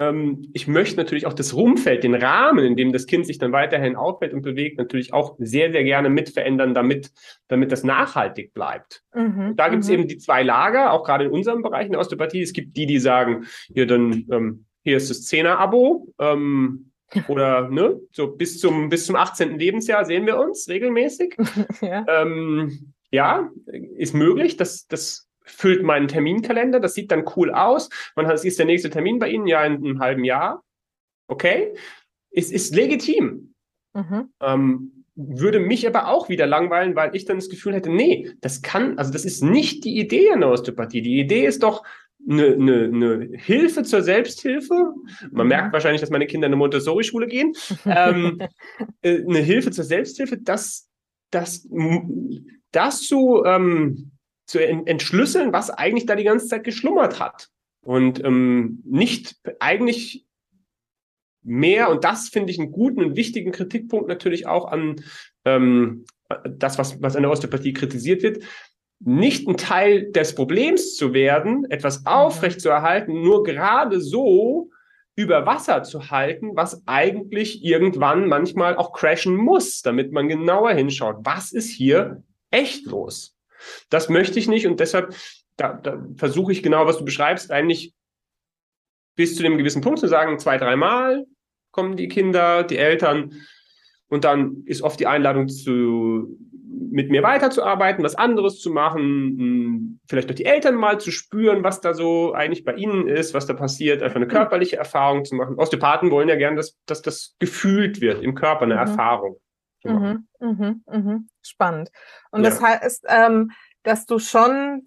ähm, ich möchte natürlich auch das Rumfeld, den Rahmen, in dem das Kind sich dann weiterhin aufhält und bewegt, natürlich auch sehr, sehr gerne mit verändern, damit, damit das nachhaltig bleibt. Mhm. Da gibt es mhm. eben die zwei Lager, auch gerade in unserem Bereich in der Osteopathie. Es gibt die, die sagen, hier dann, ähm, hier ist das Zehner-Abo, ähm, oder ne, so bis zum, bis zum 18. Lebensjahr sehen wir uns regelmäßig. (laughs) ja. Ähm, ja, ist möglich. Das, das füllt meinen Terminkalender. Das sieht dann cool aus. Man hat, es ist der nächste Termin bei Ihnen, ja, in einem halben Jahr. Okay. Es ist legitim. Mhm. Ähm, würde mich aber auch wieder langweilen, weil ich dann das Gefühl hätte, nee, das kann, also das ist nicht die Idee einer Osteopathie. Die Idee ist doch, eine, eine, eine Hilfe zur Selbsthilfe. Man merkt mhm. wahrscheinlich, dass meine Kinder in eine Montessori-Schule gehen. ähm, (laughs) äh, eine Hilfe zur Selbsthilfe, das, das, das zu, ähm, zu entschlüsseln, was eigentlich da die ganze Zeit geschlummert hat. Und ähm, nicht eigentlich mehr, und das finde ich einen guten und wichtigen Kritikpunkt natürlich auch an ähm, das, was, was an der Osteopathie kritisiert wird, nicht ein Teil des Problems zu werden, etwas mhm. aufrechtzuerhalten, nur gerade so, über Wasser zu halten, was eigentlich irgendwann manchmal auch crashen muss, damit man genauer hinschaut. Was ist hier echt los? Das möchte ich nicht und deshalb da, da versuche ich genau, was du beschreibst, eigentlich bis zu dem gewissen Punkt zu sagen, zwei, dreimal kommen die Kinder, die Eltern und dann ist oft die Einladung zu mit mir weiterzuarbeiten, was anderes zu machen, vielleicht durch die Eltern mal zu spüren, was da so eigentlich bei ihnen ist, was da passiert, einfach eine mhm. körperliche Erfahrung zu machen. Osteopathen wollen ja gerne, dass, dass das gefühlt wird im Körper, eine mhm. Erfahrung. Mhm, mhm, mhm. Spannend. Und ja. das heißt, ähm, dass du schon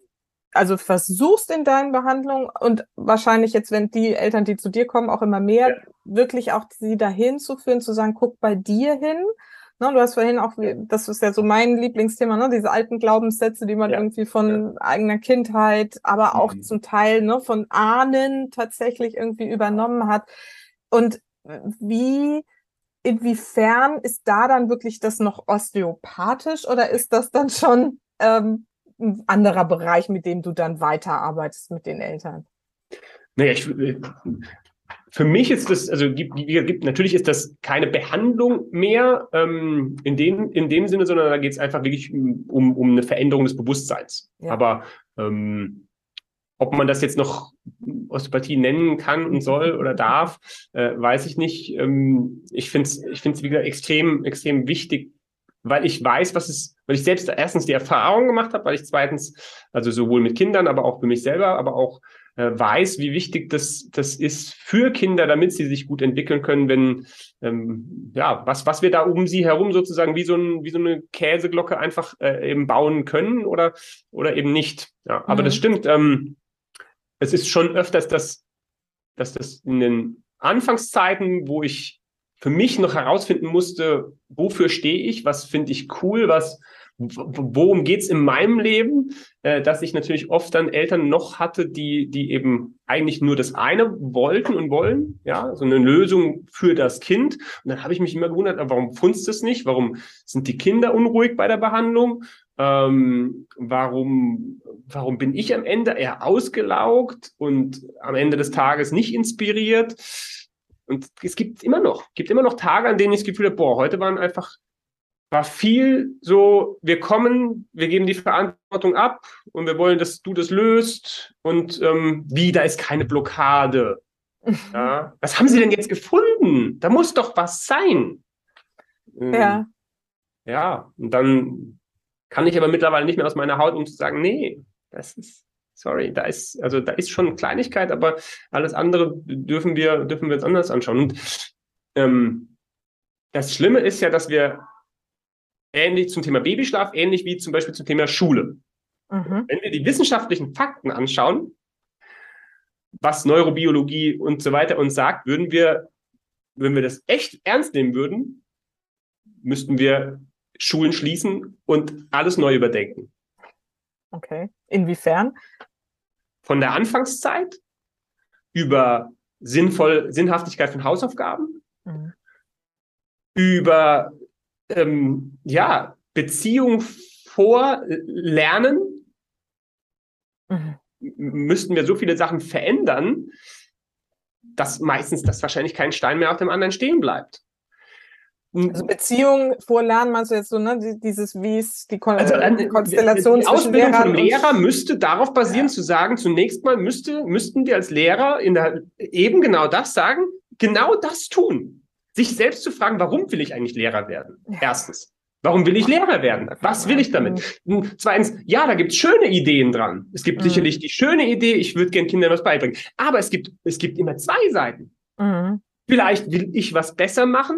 also versuchst in deinen Behandlungen und wahrscheinlich jetzt, wenn die Eltern, die zu dir kommen, auch immer mehr, ja. wirklich auch sie dahin zu führen, zu sagen, guck bei dir hin. Ne, du hast vorhin auch, das ist ja so mein Lieblingsthema, ne, diese alten Glaubenssätze, die man ja. irgendwie von ja. eigener Kindheit, aber auch mhm. zum Teil ne, von Ahnen tatsächlich irgendwie übernommen hat. Und wie, inwiefern ist da dann wirklich das noch osteopathisch oder ist das dann schon ähm, ein anderer Bereich, mit dem du dann weiterarbeitest mit den Eltern? Naja, ich, äh, für mich ist das, also gibt, gibt, natürlich ist das keine Behandlung mehr ähm, in, dem, in dem Sinne, sondern da geht es einfach wirklich um, um eine Veränderung des Bewusstseins. Ja. Aber ähm, ob man das jetzt noch Osteopathie nennen kann und soll oder darf, äh, weiß ich nicht. Ähm, ich finde es, ich finde es wieder extrem, extrem wichtig, weil ich weiß, was es, weil ich selbst erstens die Erfahrung gemacht habe, weil ich zweitens, also sowohl mit Kindern, aber auch für mich selber, aber auch weiß, wie wichtig das, das ist für Kinder, damit sie sich gut entwickeln können, wenn, ähm, ja, was, was wir da um sie herum sozusagen wie so, ein, wie so eine Käseglocke einfach äh, eben bauen können oder, oder eben nicht. Ja, aber mhm. das stimmt. Ähm, es ist schon öfters, dass, dass das in den Anfangszeiten, wo ich für mich noch herausfinden musste, wofür stehe ich, was finde ich cool, was, worum geht's in meinem Leben, äh, dass ich natürlich oft dann Eltern noch hatte, die, die eben eigentlich nur das eine wollten und wollen, ja, so eine Lösung für das Kind. Und dann habe ich mich immer gewundert, warum funzt es nicht? Warum sind die Kinder unruhig bei der Behandlung? Ähm, warum, warum bin ich am Ende eher ausgelaugt und am Ende des Tages nicht inspiriert? Und es gibt immer noch, gibt immer noch Tage, an denen ich das Gefühl habe, boah, heute waren einfach, war viel so, wir kommen, wir geben die Verantwortung ab und wir wollen, dass du das löst und ähm, wie, da ist keine Blockade. (laughs) Ja? Was haben sie denn jetzt gefunden? Da muss doch was sein. Ähm, ja. Ja, und dann kann ich aber mittlerweile nicht mehr aus meiner Haut, um zu sagen, nee, das ist, Sorry, da ist, also da ist schon Kleinigkeit, aber alles andere dürfen wir, dürfen wir uns anders anschauen. Und ähm, das Schlimme ist ja, dass wir ähnlich zum Thema Babyschlaf, ähnlich wie zum Beispiel zum Thema Schule. Mhm. Wenn wir die wissenschaftlichen Fakten anschauen, was Neurobiologie und so weiter uns sagt, würden wir, wenn wir das echt ernst nehmen würden, müssten wir Schulen schließen und alles neu überdenken. Okay. Inwiefern? Von der Anfangszeit über sinnvoll, Sinnhaftigkeit von Hausaufgaben, mhm. über ähm, ja, Beziehung vor Lernen, mhm. müssten wir so viele Sachen verändern, dass meistens das wahrscheinlich kein Stein mehr auf dem anderen stehen bleibt. Also Beziehung vorlernen, meinst du jetzt so, ne? Dieses, wie ist die, Kon also, äh, Konstellation die Ausbildung Lehrer vom Lehrer müsste darauf basieren, ja. zu sagen, zunächst mal müsste, müssten wir als Lehrer in der, eben genau das sagen, genau das tun. Sich selbst zu fragen, warum will ich eigentlich Lehrer werden? Erstens. Warum will ich Lehrer werden? Was will ich damit? Hm, zweitens, ja, da gibt's schöne Ideen dran. Es gibt mhm. sicherlich die schöne Idee, ich würde gern Kindern was beibringen. Aber es gibt, es gibt immer zwei Seiten. Mhm. Vielleicht will ich was besser machen,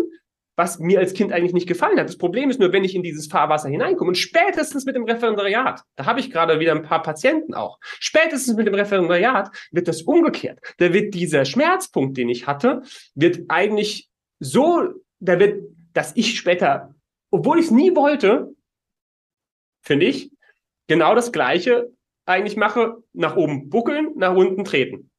was mir als Kind eigentlich nicht gefallen hat. Das Problem ist nur, wenn ich in dieses Fahrwasser hineinkomme und spätestens mit dem Referendariat, da habe ich gerade wieder ein paar Patienten auch, spätestens mit dem Referendariat wird das umgekehrt. Da wird dieser Schmerzpunkt, den ich hatte, wird eigentlich so, da wird, dass ich später, obwohl ich es nie wollte, finde ich, genau das Gleiche eigentlich mache, nach oben buckeln, nach unten treten.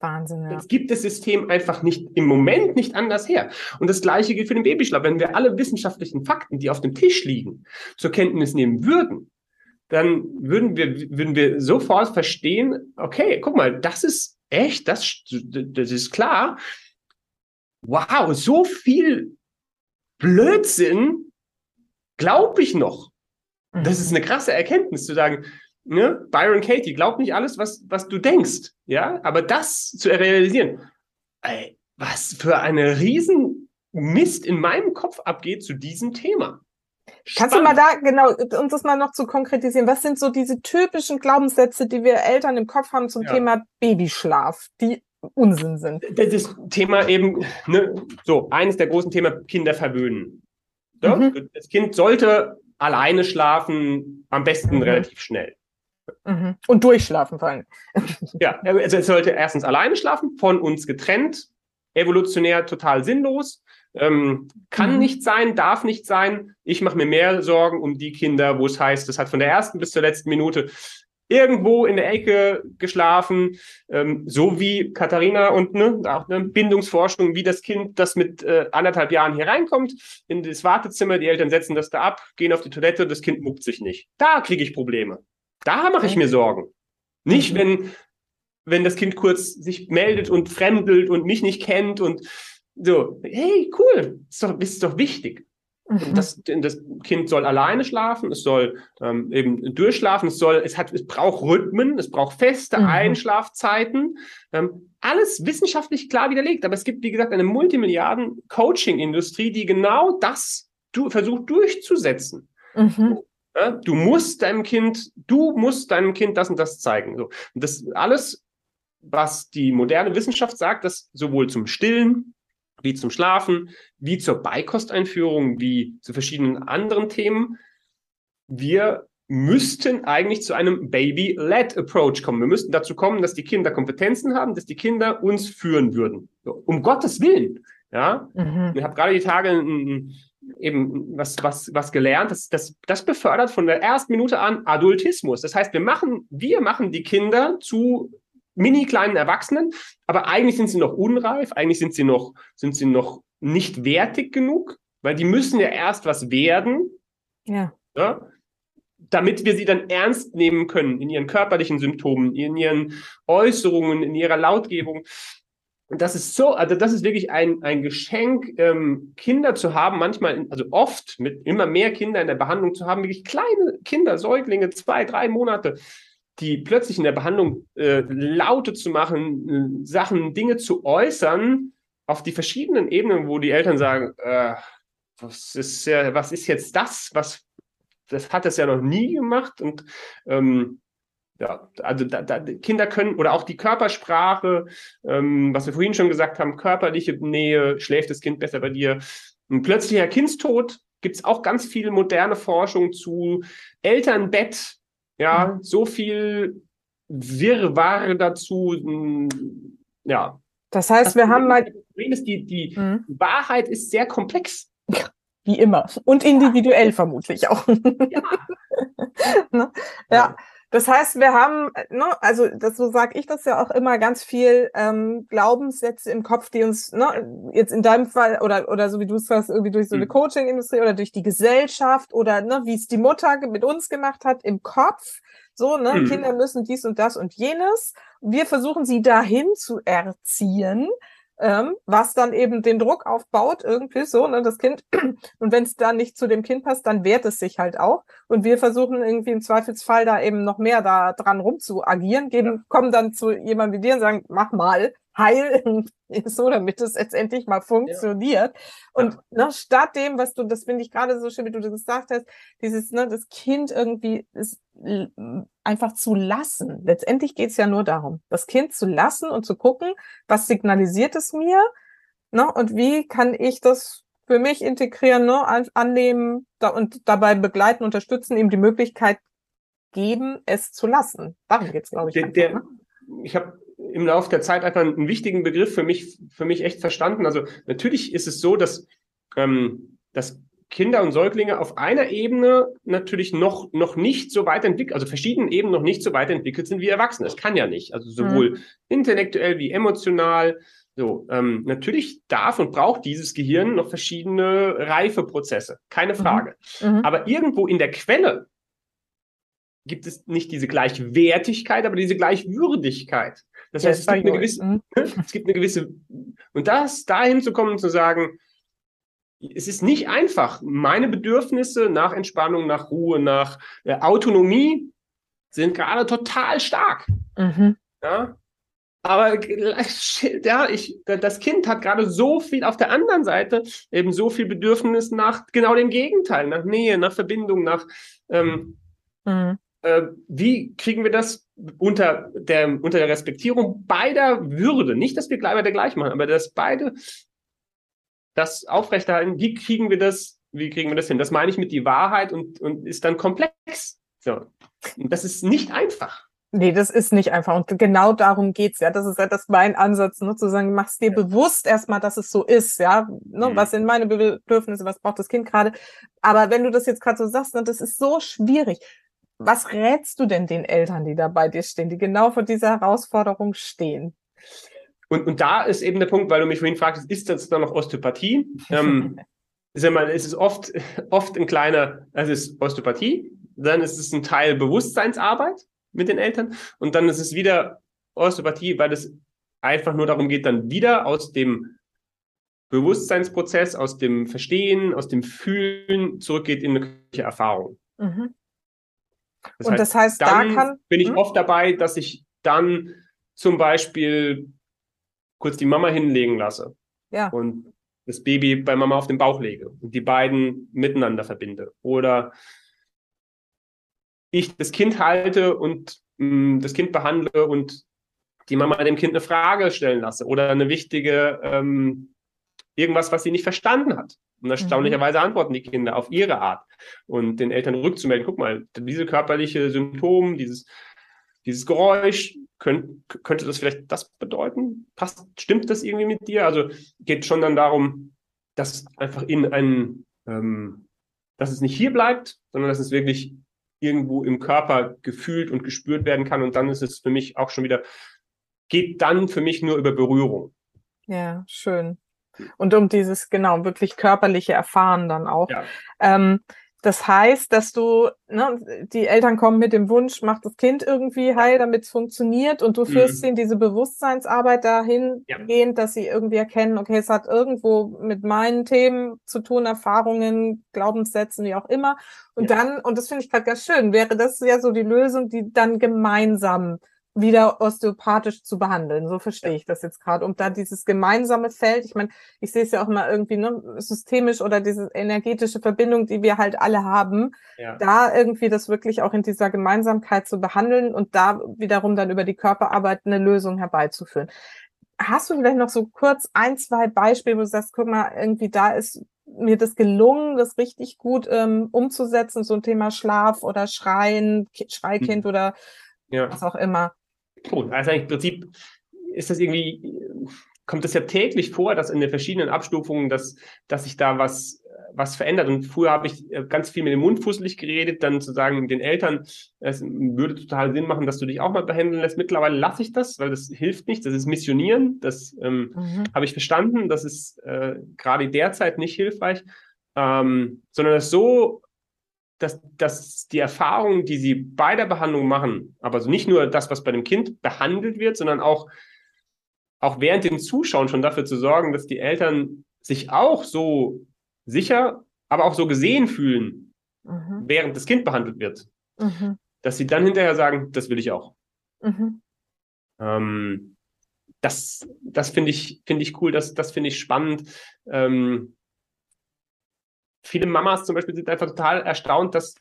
Wahnsinn, ja. Es gibt das System einfach nicht im Moment nicht anders her. Und das Gleiche gilt für den Babyschlaf. Wenn wir alle wissenschaftlichen Fakten, die auf dem Tisch liegen, zur Kenntnis nehmen würden, dann würden wir, würden wir sofort verstehen, okay, guck mal, das ist echt, das, das ist klar. Wow, so viel Blödsinn glaube ich noch. Das ist eine krasse Erkenntnis zu sagen, ne, Byron Katie, glaub nicht alles, was, was du denkst, ja, aber das zu realisieren, ey, was für eine riesen Mist in meinem Kopf abgeht zu diesem Thema. Kannst du mal da, genau, uns das mal noch zu konkretisieren? Was sind so diese typischen Glaubenssätze, die wir Eltern im Kopf haben zum ja. Thema Babyschlaf, die Unsinn sind? Das ist Thema eben, ne, so, eines der großen Themen, Kinder verwöhnen. Ja? Mhm. Das Kind sollte alleine schlafen, am besten mhm. relativ schnell. Mhm. Und durchschlafen vor allem. (laughs) ja, also es sollte erstens alleine schlafen, von uns getrennt, evolutionär total sinnlos. Ähm, kann mhm. nicht sein, darf nicht sein. Ich mache mir mehr Sorgen um die Kinder, wo es heißt, das hat von der ersten bis zur letzten Minute irgendwo in der Ecke geschlafen, ähm, so wie Katharina und ne, auch ne, Bindungsforschung, wie das Kind, das mit äh, anderthalb Jahren hier reinkommt, in das Wartezimmer, die Eltern setzen das da ab, gehen auf die Toilette, das Kind muckt sich nicht. Da kriege ich Probleme. Da mache ich mir Sorgen. Nicht, mhm. wenn, wenn das Kind kurz sich meldet und fremdelt und mich nicht kennt und so, hey, cool, ist doch, ist doch wichtig. Mhm. Das, das Kind soll alleine schlafen, es soll ähm, eben durchschlafen, es soll, es hat, es braucht Rhythmen, es braucht feste mhm. Einschlafzeiten. Ähm, alles wissenschaftlich klar widerlegt. Aber es gibt, wie gesagt, eine Multimilliarden-Coaching-Industrie, die genau das du, versucht durchzusetzen. Mhm. Ja, du musst deinem Kind, du musst deinem Kind das und das zeigen. So. Und das alles, was die moderne Wissenschaft sagt, dass sowohl zum Stillen, wie zum Schlafen, wie zur Beikosteinführung, wie zu verschiedenen anderen Themen. Wir müssten eigentlich zu einem Baby-led Approach kommen. Wir müssten dazu kommen, dass die Kinder Kompetenzen haben, dass die Kinder uns führen würden. Um Gottes Willen. Ja, mhm. ich habe gerade die Tage ein, eben was, was, was gelernt. Das, das, das befördert von der ersten Minute an Adultismus. Das heißt, wir machen, wir machen die Kinder zu mini kleinen Erwachsenen, aber eigentlich sind sie noch unreif, eigentlich sind sie noch, sind sie noch nicht wertig genug, weil die müssen ja erst was werden. Ja. ja damit wir sie dann ernst nehmen können in ihren körperlichen Symptomen, in ihren Äußerungen, in ihrer Lautgebung. Und das ist so, also das ist wirklich ein, ein Geschenk, ähm, Kinder zu haben, manchmal, also oft mit immer mehr Kinder in der Behandlung zu haben, wirklich kleine Kinder, Säuglinge, zwei, drei Monate, die plötzlich in der Behandlung äh, Laute zu machen, äh, Sachen, Dinge zu äußern, auf die verschiedenen Ebenen, wo die Eltern sagen, äh, was ist ja, was ist jetzt das? Was, das hat es ja noch nie gemacht und ähm, ja, also da, da, Kinder können oder auch die Körpersprache, ähm, was wir vorhin schon gesagt haben, körperliche Nähe, schläft das Kind besser bei dir. Ein plötzlicher Kindstod gibt es auch ganz viel moderne Forschung zu Elternbett, ja, so viel Wirrwarr dazu. Hm, ja. Das heißt, das wir haben mal. Problem ist, die, die mhm. Wahrheit ist sehr komplex. (laughs) Wie immer. Und individuell ja. vermutlich auch. Ja. (laughs) ne? ja. ja. Das heißt, wir haben, ne, also das, so sage ich das ja auch immer, ganz viel ähm, Glaubenssätze im Kopf, die uns, ne, jetzt in deinem Fall oder oder so wie du es sagst, irgendwie durch so eine mhm. Coaching-Industrie oder durch die Gesellschaft oder ne, wie es die Mutter mit uns gemacht hat, im Kopf. So, ne, mhm. Kinder müssen dies und das und jenes. Wir versuchen sie dahin zu erziehen ähm, was dann eben den Druck aufbaut, irgendwie so, ne, das Kind. (clears throat) Und wenn es dann nicht zu dem Kind passt, dann wehrt es sich halt auch. Und wir versuchen irgendwie im Zweifelsfall da eben noch mehr da dran rumzuagieren, geben, ja. kommen dann zu jemandem wie dir und sagen, mach mal, heil so, damit es jetzt endlich mal funktioniert. Ja. Und ja. ne, statt dem, was du, das finde ich gerade so schön, wie du das gesagt hast, dieses, ne, das Kind irgendwie ist, einfach zu lassen. Letztendlich geht es ja nur darum, das Kind zu lassen und zu gucken, was signalisiert es mir, ne, und wie kann ich das für mich integrieren, ne, annehmen da, und dabei begleiten, unterstützen, ihm die Möglichkeit geben, es zu lassen. Darum geht's, glaube ich. Der, der, ne? Ich habe im Laufe der Zeit einfach einen wichtigen Begriff für mich, für mich echt verstanden. Also natürlich ist es so, dass, ähm, dass Kinder und Säuglinge auf einer Ebene natürlich noch, noch nicht so weit entwickelt, also verschiedenen Ebenen noch nicht so weit entwickelt sind wie Erwachsene. Das kann ja nicht. Also sowohl mhm. intellektuell wie emotional. So, ähm, natürlich darf und braucht dieses Gehirn noch verschiedene Reifeprozesse. Keine mhm. Frage. Mhm. Aber irgendwo in der Quelle gibt es nicht diese Gleichwertigkeit, aber diese Gleichwürdigkeit. Das heißt, es gibt, eine gewisse, mhm. (laughs) es gibt eine gewisse, und das dahin zu kommen, zu sagen, es ist nicht einfach. Meine Bedürfnisse nach Entspannung, nach Ruhe, nach äh, Autonomie sind gerade total stark. Mhm. Ja? Aber (laughs) ja, ich, das Kind hat gerade so viel auf der anderen Seite eben so viel Bedürfnis nach genau dem Gegenteil, nach Nähe, nach Verbindung, nach ähm, mhm. äh, wie kriegen wir das unter der, unter der Respektierung beider Würde, nicht, dass wir beide gleich machen, aber dass beide das aufrechterhalten, wie kriegen wir das, wie kriegen wir das hin? Das meine ich mit die Wahrheit und, und ist dann komplex. So. Und das ist nicht einfach. Nee, das ist nicht einfach. Und genau darum geht's ja. Das ist ja das mein Ansatz, ne, zu sagen, machst dir ja. bewusst erstmal, dass es so ist, ja. Ne, mhm. Was sind meine Bedürfnisse, was braucht das Kind gerade? Aber wenn du das jetzt gerade so sagst, ne, das ist so schwierig. Was rätst du denn den Eltern, die da bei dir stehen, die genau vor dieser Herausforderung stehen? Und, und da ist eben der Punkt, weil du mich vorhin fragtest, ist das dann noch Osteopathie? ähm, (laughs) sag mal, es ist oft, oft ein kleiner, also es ist Osteopathie, dann ist es ein Teil Bewusstseinsarbeit mit den Eltern und dann ist es wieder Osteopathie, weil es einfach nur darum geht, dann wieder aus dem Bewusstseinsprozess, aus dem Verstehen, aus dem Fühlen zurückgeht in eine Erfahrung. Mhm. Das und heißt, das heißt, da kann, bin ich hm? oft dabei, dass ich dann zum Beispiel kurz die Mama hinlegen lasse. Ja. Und das Baby bei Mama auf den Bauch lege und die beiden miteinander verbinde. Oder ich das Kind halte und mh, mm, das Kind behandle und die Mama dem Kind eine Frage stellen lasse oder eine wichtige, ähm, irgendwas, was sie nicht verstanden hat. Und erstaunlicherweise antworten die Kinder auf ihre Art. Und den Eltern rückzumelden, guck mal, diese körperliche Symptom, dieses, dieses Geräusch, Könnt, könnte das vielleicht das bedeuten? Passt, stimmt das irgendwie mit dir? Also geht schon dann darum, dass einfach in einen, ähm, dass es nicht hier bleibt, sondern dass es wirklich irgendwo im Körper gefühlt und gespürt werden kann. Und dann ist es für mich auch schon wieder, geht dann für mich nur über Berührung. Ja, schön. Und um dieses, genau, wirklich körperliche Erfahren dann auch. Ja. Ähm, das heißt, dass du, ne, die Eltern kommen mit dem Wunsch, macht das Kind irgendwie heil, damit es funktioniert und du führst mhm. sie in diese Bewusstseinsarbeit dahingehend, ja. dass sie irgendwie erkennen, okay, es hat irgendwo mit meinen Themen zu tun, Erfahrungen, Glaubenssätzen, wie auch immer. Und ja. dann, und das finde ich gerade ganz schön, wäre das ja so die Lösung, die dann gemeinsam wieder osteopathisch zu behandeln. So verstehe ich das jetzt gerade. Und da dieses gemeinsame Feld, ich meine, ich sehe es ja auch immer irgendwie ne, systemisch oder diese energetische Verbindung, die wir halt alle haben, ja. da irgendwie das wirklich auch in dieser Gemeinsamkeit zu behandeln und da wiederum dann über die Körperarbeit eine Lösung herbeizuführen. Hast du vielleicht noch so kurz ein, zwei Beispiele, wo du sagst, guck mal, irgendwie da ist mir das gelungen, das richtig gut ähm, umzusetzen, so ein Thema Schlaf oder Schreien, Schreikind hm. oder ja. was auch immer. Gut, also im Prinzip ist das irgendwie, kommt das ja täglich vor, dass in den verschiedenen Abstufungen, dass, dass sich da was, was verändert. Und früher habe ich äh, ganz viel mit dem Mund fusselig geredet, dann zu sagen, den Eltern, es würde total Sinn machen, dass du dich auch mal behandeln lässt. Mittlerweile lasse ich das, weil das hilft nicht. Das ist Missionieren. Das ähm, mhm. habe ich verstanden. Das ist äh, gerade derzeit nicht hilfreich. Ähm, sondern das so dass, dass die Erfahrungen, die sie bei der Behandlung machen, aber also nicht nur das, was bei dem Kind behandelt wird, sondern auch, auch während dem Zuschauen schon dafür zu sorgen, dass die Eltern sich auch so sicher, aber auch so gesehen fühlen, mhm. während das Kind behandelt wird. Mhm. Dass sie dann hinterher sagen, das will ich auch. Mhm. Ähm, das das finde ich, finde ich cool, das, das finde ich spannend. Ähm, viele Mamas zum Beispiel sind einfach total erstaunt, dass,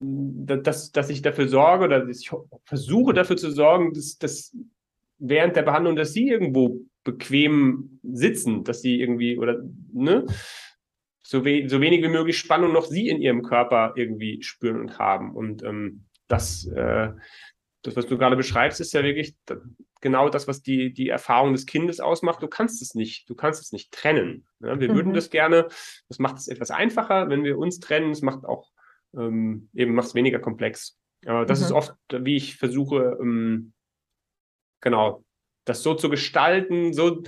dass, dass ich dafür sorge oder ich versuche dafür zu sorgen, dass, dass während der Behandlung, dass sie irgendwo bequem sitzen, dass sie irgendwie oder ne, so, we so wenig wie möglich Spannung noch sie in ihrem Körper irgendwie spüren und haben. Und ähm, das, äh, das, was du gerade beschreibst, ist ja wirklich genau das, was die, die Erfahrung des Kindes ausmacht. Du kannst es nicht, du kannst es nicht trennen. Ja, wir mhm. würden das gerne, das macht es etwas einfacher, wenn wir uns trennen. Es macht auch ähm, eben macht es weniger komplex. Aber das mhm. ist oft, wie ich versuche, ähm, genau, das so zu gestalten, so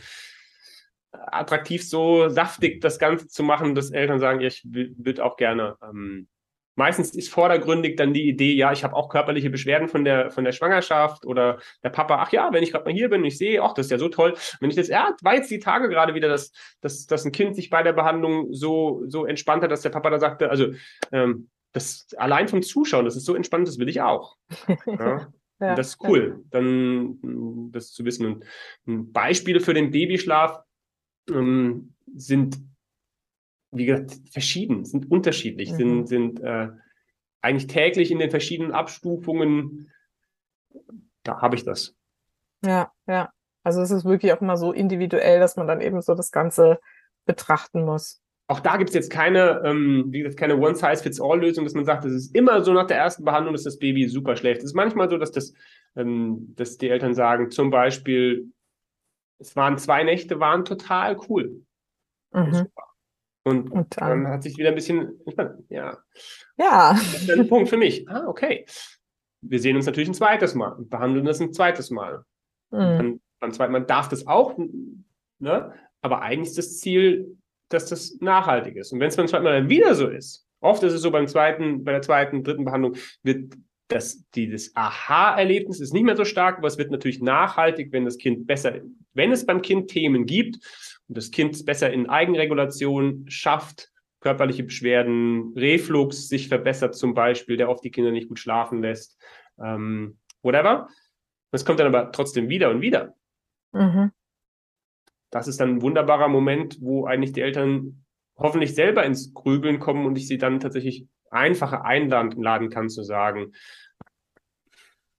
attraktiv, so saftig das Ganze zu machen, dass Eltern sagen, ja, ich würde auch gerne ähm, Meistens ist vordergründig dann die Idee, ja, ich habe auch körperliche Beschwerden von der, von der Schwangerschaft oder der Papa, ach ja, wenn ich gerade mal hier bin, ich sehe, ach, das ist ja so toll. Wenn ich das, ja, war jetzt die Tage gerade wieder, dass, dass, dass ein Kind sich bei der Behandlung so, so entspannt hat, dass der Papa da sagte, also ähm, das allein vom Zuschauen, das ist so entspannt, das will ich auch. (laughs) Ja. ja das ist cool, ja. dann das zu wissen. Und Beispiele für den Babyschlaf ähm, sind wie gesagt, verschieden, sind unterschiedlich, mhm. sind, sind äh, eigentlich täglich in den verschiedenen Abstufungen. Da habe ich das. Ja, ja. Also es ist wirklich auch immer so individuell, dass man dann eben so das Ganze betrachten muss. Auch da gibt es jetzt keine, ähm, wie gesagt, keine One-Size-Fits-All-Lösung, dass man sagt, es ist immer so nach der ersten Behandlung, dass das Baby super schläft. Es ist manchmal so, dass, das, ähm, dass die Eltern sagen, zum Beispiel, es waren zwei Nächte, waren total cool. Mhm. Und, und dann, dann, hat sich wieder ein bisschen. Ja. Ja. Das ist ein Punkt für mich. Ah, okay. Wir sehen uns natürlich ein zweites Mal und behandeln das ein zweites Mal. Mhm. Dann, beim zweiten Mal darf das auch, ne? aber eigentlich ist das Ziel, dass das nachhaltig ist. Und wenn es beim zweiten Mal dann wieder so ist, oft ist es so beim zweiten, bei der zweiten, dritten Behandlung, wird das, die, das Aha-Erlebnis ist nicht mehr so stark, aber es wird natürlich nachhaltig, wenn das Kind besser, wenn es beim Kind Themen gibt das Kind besser in Eigenregulation schafft, körperliche Beschwerden, Reflux sich verbessert zum Beispiel, der oft die Kinder nicht gut schlafen lässt, ähm, whatever. Das kommt dann aber trotzdem wieder und wieder. Mhm. Das ist dann ein wunderbarer Moment, wo eigentlich die Eltern hoffentlich selber ins Grübeln kommen und ich sie dann tatsächlich einfacher einladen kann zu sagen,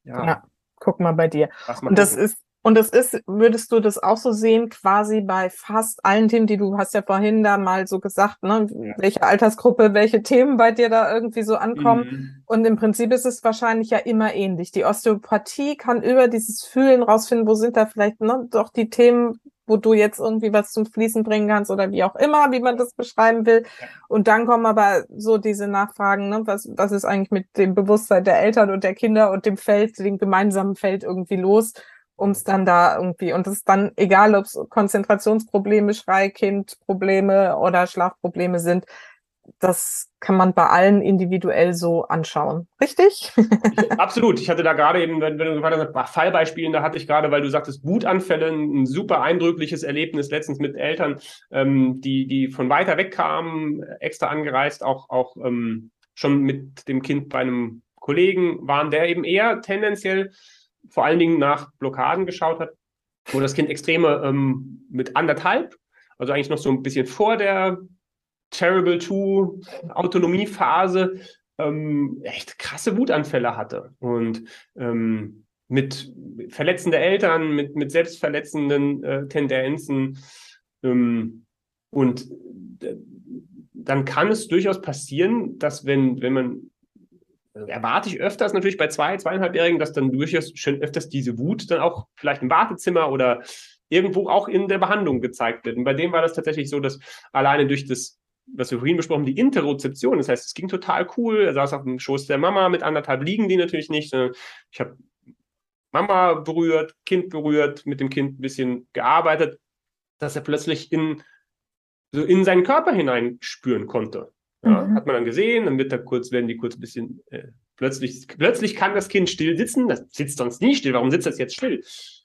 ja, ja guck mal bei dir. Und das ist, und das ist, würdest du das auch so sehen, quasi bei fast allen Themen, die du hast ja vorhin da mal so gesagt, ne, ja. welche Altersgruppe, welche Themen bei dir da irgendwie so ankommen. Mhm. Und im Prinzip ist es wahrscheinlich ja immer ähnlich. Die Osteopathie kann über dieses Fühlen rausfinden, wo sind da vielleicht ne, doch die Themen, wo du jetzt irgendwie was zum Fließen bringen kannst oder wie auch immer, wie man das beschreiben will. Ja. Und dann kommen aber so diese Nachfragen, ne, was, was ist eigentlich mit dem Bewusstsein der Eltern und der Kinder und dem Feld, dem gemeinsamen Feld irgendwie los? Um es dann da irgendwie, und es ist dann egal, ob es Konzentrationsprobleme, Schreikindprobleme oder Schlafprobleme sind, das kann man bei allen individuell so anschauen. Richtig? Absolut. Ich hatte da gerade eben, wenn, wenn du gerade bei Fallbeispielen, da hatte ich gerade, weil du sagtest, Wutanfälle, ein super eindrückliches Erlebnis letztens mit Eltern, ähm, die, die von weiter weg kamen, extra angereist, auch, auch ähm, schon mit dem Kind bei einem Kollegen waren, der eben eher tendenziell vor allen Dingen nach Blockaden geschaut hat, wo das Kind extreme ähm, mit anderthalb, also eigentlich noch so ein bisschen vor der Terrible Two Autonomiephase, ähm, echt krasse Wutanfälle hatte und ähm, mit verletzenden Eltern, mit, mit selbstverletzenden äh, Tendenzen. Ähm, und äh, dann kann es durchaus passieren, dass wenn, wenn man erwarte ich öfters natürlich bei zwei, zweieinhalbjährigen, dass dann durchaus schon öfters diese Wut dann auch vielleicht im Wartezimmer oder irgendwo auch in der Behandlung gezeigt wird. Und bei dem war das tatsächlich so, dass alleine durch das, was wir vorhin besprochen haben, die Interozeption, das heißt, es ging total cool, er saß auf dem Schoß der Mama, mit anderthalb liegen die natürlich nicht, ich habe Mama berührt, Kind berührt, mit dem Kind ein bisschen gearbeitet, dass er plötzlich in, so in seinen Körper hinein spüren konnte. Ja, mhm. Hat man dann gesehen, dann wird da kurz, werden die kurz ein bisschen, äh, plötzlich, plötzlich kann das Kind still sitzen, das sitzt sonst nie still, warum sitzt das jetzt still?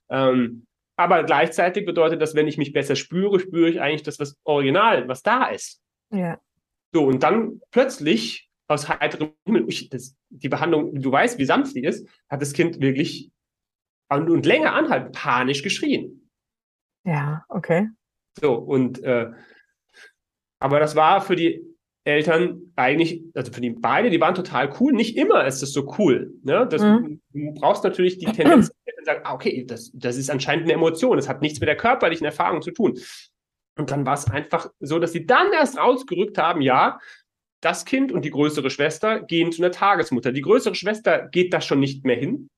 Ähm, aber gleichzeitig bedeutet das, wenn ich mich besser spüre, spüre ich eigentlich das, was original, was da ist. Ja. So, und dann plötzlich aus heiterem Himmel, das, die Behandlung, du weißt, wie sanft die ist, hat das Kind wirklich und, und länger anhalten, panisch geschrien. Ja, okay. So, und äh, aber das war für die Eltern eigentlich, also für die beide, die waren total cool. Nicht immer ist das so cool. Ne? Das, mhm. Du brauchst natürlich die Tendenz, (clears throat) zu sagen, ah, okay, das, das ist anscheinend eine Emotion, das hat nichts mit der körperlichen Erfahrung zu tun. Und dann war es einfach so, dass sie dann erst rausgerückt haben, ja, das Kind und die größere Schwester gehen zu einer Tagesmutter. Die größere Schwester geht da schon nicht mehr hin.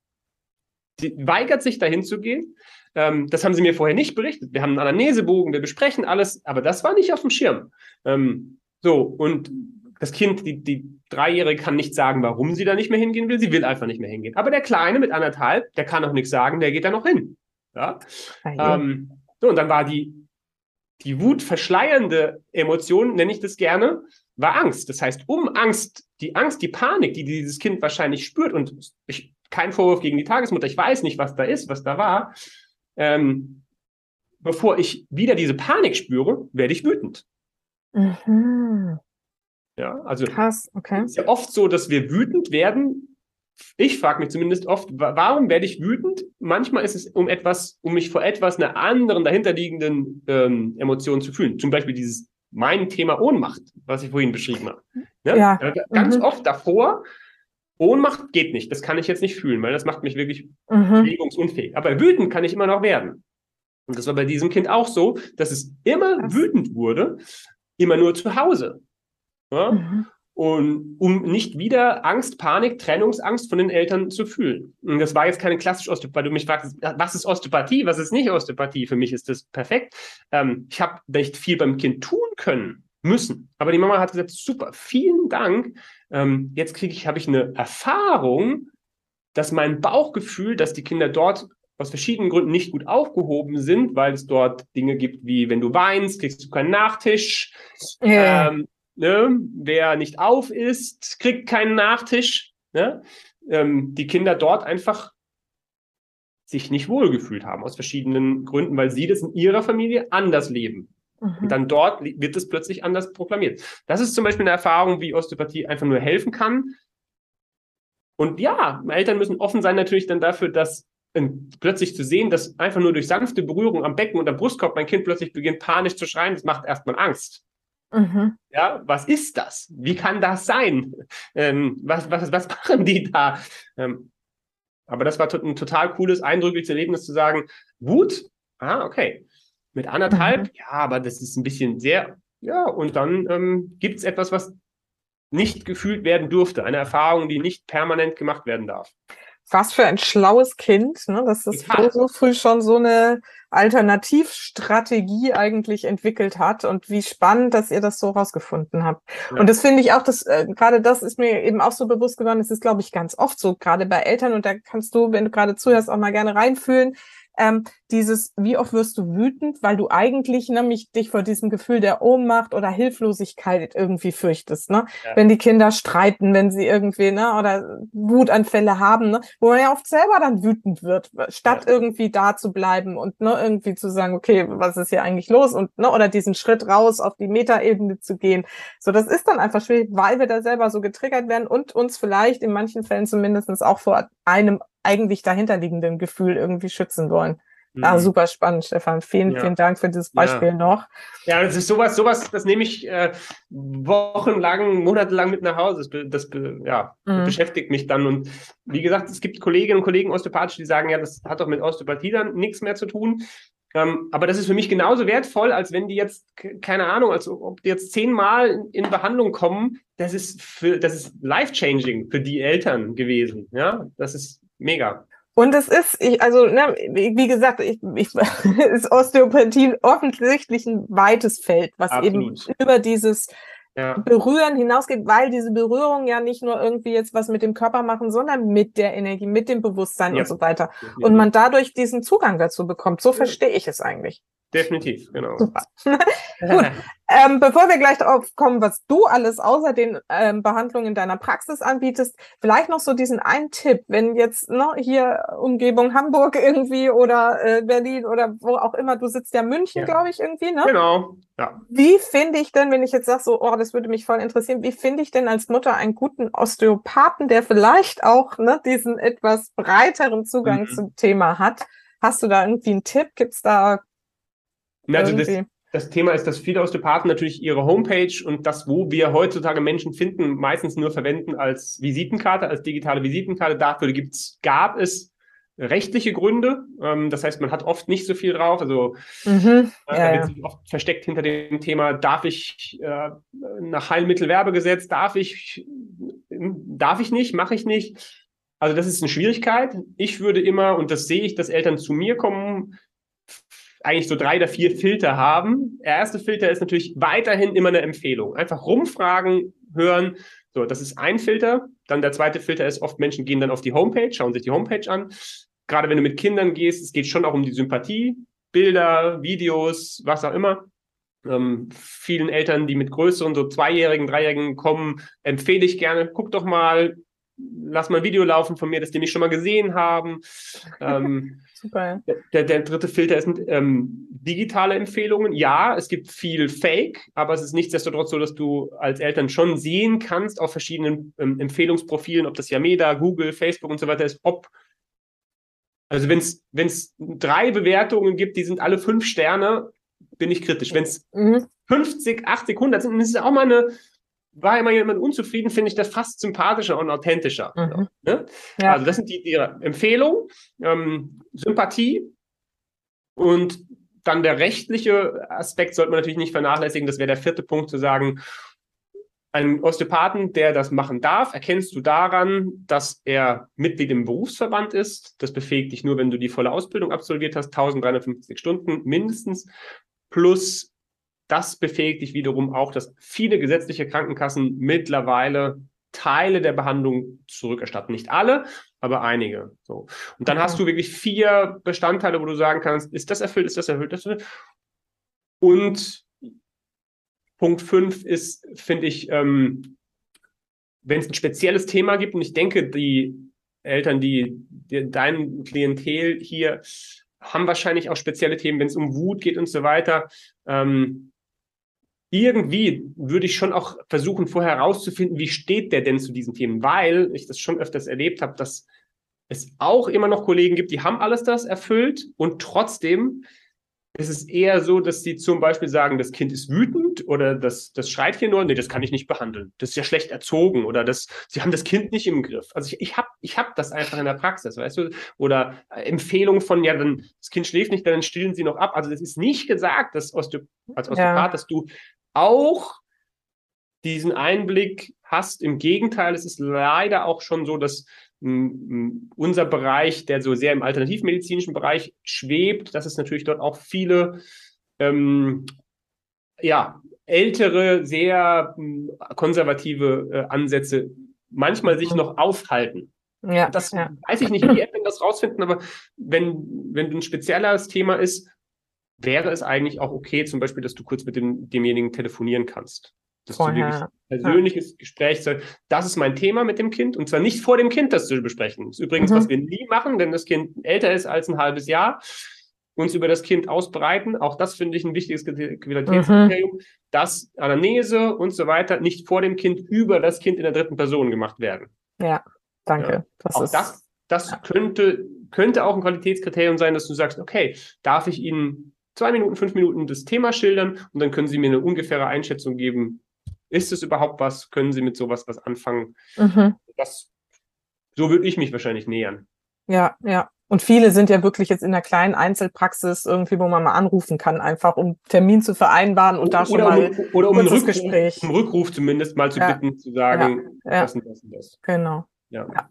Sie weigert sich dahin zu gehen. Ähm, das haben sie mir vorher nicht berichtet. Wir haben einen Anamnesebogen, wir besprechen alles, aber das war nicht auf dem Schirm. Ähm, so, und das Kind, die, die Dreijährige kann nicht sagen, warum sie da nicht mehr hingehen will. Sie will einfach nicht mehr hingehen. Aber der Kleine mit anderthalb, der kann auch nichts sagen, der geht da noch hin. Ja? Ähm, so, und dann war die die Wut verschleiernde Emotion, nenne ich das gerne, war Angst. Das heißt, um Angst, die Angst, die Panik, die dieses Kind wahrscheinlich spürt, und ich, kein Vorwurf gegen die Tagesmutter, ich weiß nicht, was da ist, was da war, ähm, bevor ich wieder diese Panik spüre, werde ich wütend. Mhm. Ja, also Krass, okay. ist ja oft so, dass wir wütend werden. Ich frage mich zumindest oft, warum werde ich wütend? Manchmal ist es um etwas, um mich vor etwas einer anderen dahinterliegenden ähm, Emotion zu fühlen. Zum Beispiel dieses mein Thema Ohnmacht, was ich vorhin beschrieben habe. Ja? ja. Ganz mhm. oft davor, Ohnmacht geht nicht, das kann ich jetzt nicht fühlen, weil das macht mich wirklich mhm. bewegungsunfähig. Aber wütend kann ich immer noch werden. Und das war bei diesem Kind auch so, dass es immer wütend wurde, immer nur zu Hause. Ja? Mhm. Und um nicht wieder Angst, Panik, Trennungsangst von den Eltern zu fühlen. Und das war jetzt keine klassische Osteopathie. Weil du mich fragst, was ist Osteopathie, was ist nicht Osteopathie? Für mich ist das perfekt. Ähm, ich habe nicht viel beim Kind tun können, müssen. Aber die Mama hat gesagt, super, vielen Dank. Ähm, jetzt kriege ich, habe ich eine Erfahrung, dass mein Bauchgefühl, dass die Kinder dort aus verschiedenen Gründen nicht gut aufgehoben sind, weil es dort Dinge gibt wie, wenn du weinst, kriegst du keinen Nachtisch. Ja. Ähm, ne? Wer nicht auf ist, kriegt keinen Nachtisch. Ne? Ähm, die Kinder dort einfach sich nicht wohlgefühlt haben, aus verschiedenen Gründen, weil sie das in ihrer Familie anders leben. Mhm. Und dann dort wird es plötzlich anders proklamiert. Das ist zum Beispiel eine Erfahrung, wie Osteopathie einfach nur helfen kann. Und ja, Eltern müssen offen sein natürlich dann dafür, dass plötzlich zu sehen, dass einfach nur durch sanfte Berührung am Becken und am Brustkorb mein Kind plötzlich beginnt panisch zu schreien, das macht erstmal Angst. Mhm. Ja, was ist das? Wie kann das sein? Ähm, was, was, was machen die da? Ähm, aber das war ein total cooles, eindrückliches Erlebnis zu sagen, Wut, ah, okay. Mit anderthalb, mhm. ja, aber das ist ein bisschen sehr, ja, und dann ähm, gibt es etwas, was nicht gefühlt werden durfte, eine Erfahrung, die nicht permanent gemacht werden darf was für ein schlaues Kind, ne? dass das ja. so früh schon so eine Alternativstrategie eigentlich entwickelt hat und wie spannend, dass ihr das so rausgefunden habt. Ja. Und das finde ich auch, dass äh, gerade das ist mir eben auch so bewusst geworden, es ist, glaube ich, ganz oft so, gerade bei Eltern, und da kannst du, wenn du gerade zuhörst, auch mal gerne reinfühlen, ähm, dieses, wie oft wirst du wütend, weil du eigentlich nämlich dich vor diesem Gefühl der Ohnmacht oder Hilflosigkeit irgendwie fürchtest, ne? Ja. Wenn die Kinder streiten, wenn sie irgendwie, ne, oder Wutanfälle haben, ne? Wo man ja oft selber dann wütend wird, statt ja. irgendwie da zu bleiben und ne, irgendwie zu sagen, okay, was ist hier eigentlich los? Und ne, oder diesen Schritt raus auf die Metaebene zu gehen. So, das ist dann einfach schwierig, weil wir da selber so getriggert werden und uns vielleicht in manchen Fällen zumindestens auch vor einem eigentlich dahinterliegenden Gefühl irgendwie schützen wollen. Ah, mhm. super spannend, Stefan. Vielen, ja. vielen Dank für dieses Beispiel ja. noch. Ja, das ist sowas, sowas, das nehme ich äh, wochenlang, monatelang mit nach Hause. Das, das ja, mhm. beschäftigt mich dann. Und wie gesagt, es gibt Kolleginnen und Kollegen osteopathisch, die sagen, ja, das hat doch mit Osteopathie dann nichts mehr zu tun. Ähm, aber das ist für mich genauso wertvoll, als wenn die jetzt, keine Ahnung, als ob die jetzt zehnmal in Behandlung kommen. Das ist für, das ist life-changing für die Eltern gewesen. Ja, das ist mega. Und es ist, ich, also, ne, wie gesagt, ich, ich, (laughs) ist Osteopathie offensichtlich ein weites Feld, was Absolut. eben über dieses ja. Berühren hinausgeht, weil diese Berührung ja nicht nur irgendwie jetzt was mit dem Körper machen, sondern mit der Energie, mit dem Bewusstsein ja. und so weiter. Und man dadurch diesen Zugang dazu bekommt. So verstehe ich es eigentlich. Definitiv, genau. Super. (laughs) Gut. Ähm, bevor wir gleich darauf kommen, was du alles außer den ähm, Behandlungen in deiner Praxis anbietest, vielleicht noch so diesen einen Tipp, wenn jetzt ne, hier Umgebung Hamburg irgendwie oder äh, Berlin oder wo auch immer, du sitzt ja München, ja. glaube ich, irgendwie, ne? Genau. Ja. Wie finde ich denn, wenn ich jetzt sage, so, oh, das würde mich voll interessieren, wie finde ich denn als Mutter einen guten Osteopathen, der vielleicht auch ne, diesen etwas breiteren Zugang mhm. zum Thema hat? Hast du da irgendwie einen Tipp? Gibt es da also das, das Thema ist, dass viele Osteopathen natürlich ihre Homepage und das, wo wir heutzutage Menschen finden, meistens nur verwenden als Visitenkarte, als digitale Visitenkarte. Dafür gibt's, gab es rechtliche Gründe. Ähm, das heißt, man hat oft nicht so viel drauf. Also mhm, äh, ja, ja. oft versteckt hinter dem Thema, darf ich äh, nach Heilmittelwerbegesetz, darf ich, darf ich nicht, mache ich nicht. Also das ist eine Schwierigkeit. Ich würde immer, und das sehe ich, dass Eltern zu mir kommen, eigentlich so drei oder vier Filter haben. Der erste Filter ist natürlich weiterhin immer eine Empfehlung. Einfach rumfragen, hören. So, das ist ein Filter. Dann der zweite Filter ist oft Menschen gehen dann auf die Homepage, schauen sich die Homepage an. Gerade wenn du mit Kindern gehst, es geht schon auch um die Sympathie, Bilder, Videos, was auch immer. ähm, vielen Eltern, die mit größeren, so Zweijährigen, Dreijährigen kommen, empfehle ich gerne, guck doch mal, lass mal ein Video laufen von mir, dass die mich schon mal gesehen haben. Ähm, Super. Der, der, dritte Filter ist ähm, digitale Empfehlungen. Ja, es gibt viel Fake, aber es ist nichtsdestotrotz so, dass du als Eltern schon sehen kannst auf verschiedenen ähm, Empfehlungsprofilen, ob das Yameda, Google, Facebook und so weiter ist, ob also wenn es drei Bewertungen gibt, die sind alle fünf Sterne, bin ich kritisch. Wenn es mhm. 50, 80, 100 sind, dann ist es auch mal eine, war immer jemand unzufrieden, finde ich das fast sympathischer und authentischer. Mhm. Ne? Ja. Also das sind die, die Empfehlungen, ähm, Sympathie und dann der rechtliche Aspekt sollte man natürlich nicht vernachlässigen. Das wäre der vierte Punkt zu sagen, ein Osteopathen, der das machen darf, erkennst du daran, dass er Mitglied im Berufsverband ist. Das befähigt dich nur, wenn du die volle Ausbildung absolviert hast, 1350 Stunden mindestens. Plus das befähigt dich wiederum auch, dass viele gesetzliche Krankenkassen mittlerweile Teile der Behandlung zurückerstatten. Nicht alle, aber einige. So. Und dann hast du wirklich vier Bestandteile, wo du sagen kannst, ist das erfüllt, ist das erfüllt, das erfüllt. Und Punkt fünf ist, finde ich, ähm, wenn es ein spezielles Thema gibt, und ich denke, die Eltern, die, die dein Klientel hier haben wahrscheinlich auch spezielle Themen, wenn es um Wut geht und so weiter. Ähm, irgendwie würde ich schon auch versuchen, vorher herauszufinden, wie steht der denn zu diesen Themen, weil ich das schon öfters erlebt habe, dass es auch immer noch Kollegen gibt, die haben alles das erfüllt und trotzdem ist es eher so, dass sie zum Beispiel sagen, das Kind ist wütend oder das, das schreit hier nur, nee, das kann ich nicht behandeln. Das ist ja schlecht erzogen oder das, sie haben das Kind nicht im Griff. Also ich, ich habe ich hab das einfach in der Praxis, weißt du? Oder Empfehlung von, ja, dann das Kind schläft nicht, dann stillen sie noch ab. Also das ist nicht gesagt, dass Osteo als Osteopath, ja. dass du auch diesen Einblick hast. Im Gegenteil, es ist leider auch schon so, dass unser Bereich, der so sehr im alternativmedizinischen Bereich schwebt, dass es natürlich dort auch viele ähm, ja, ältere, sehr konservative äh, Ansätze manchmal sich noch aufhalten. Ja, das ja. weiß ich nicht, wie Admin das rausfinden, aber wenn, wenn ein spezielles Thema ist, wäre es eigentlich auch okay, zum Beispiel, dass du kurz mit dem, demjenigen telefonieren kannst. Das Vorher. ist ein persönliches ja. Gespräch. Das ist mein Thema mit dem Kind und zwar nicht vor dem Kind das zu besprechen. Das ist übrigens, mhm. was wir nie machen, wenn das Kind älter ist als ein halbes Jahr, uns über das Kind ausbreiten. Auch das finde ich ein wichtiges Qualitätskriterium, mhm. dass Anamnese und so weiter nicht vor dem Kind über das Kind in der dritten Person gemacht werden. Ja, danke. Ja. Das auch das, das ja. könnte, könnte auch ein Qualitätskriterium sein, dass du sagst, okay, darf ich Ihnen zwei Minuten, fünf Minuten das Thema schildern und dann können Sie mir eine ungefähre Einschätzung geben, ist es überhaupt was? Können Sie mit sowas was anfangen? Mhm. Das, so würde ich mich wahrscheinlich nähern. Ja, ja. Und viele sind ja wirklich jetzt in der kleinen Einzelpraxis irgendwie, wo man mal anrufen kann, einfach um Termin zu vereinbaren und da schon oder mal um, oder um ein Rückruf, Gespräch. Um Rückruf zumindest mal zu ja. bitten, zu sagen, ja. das und das und das. Genau. Ja. ja.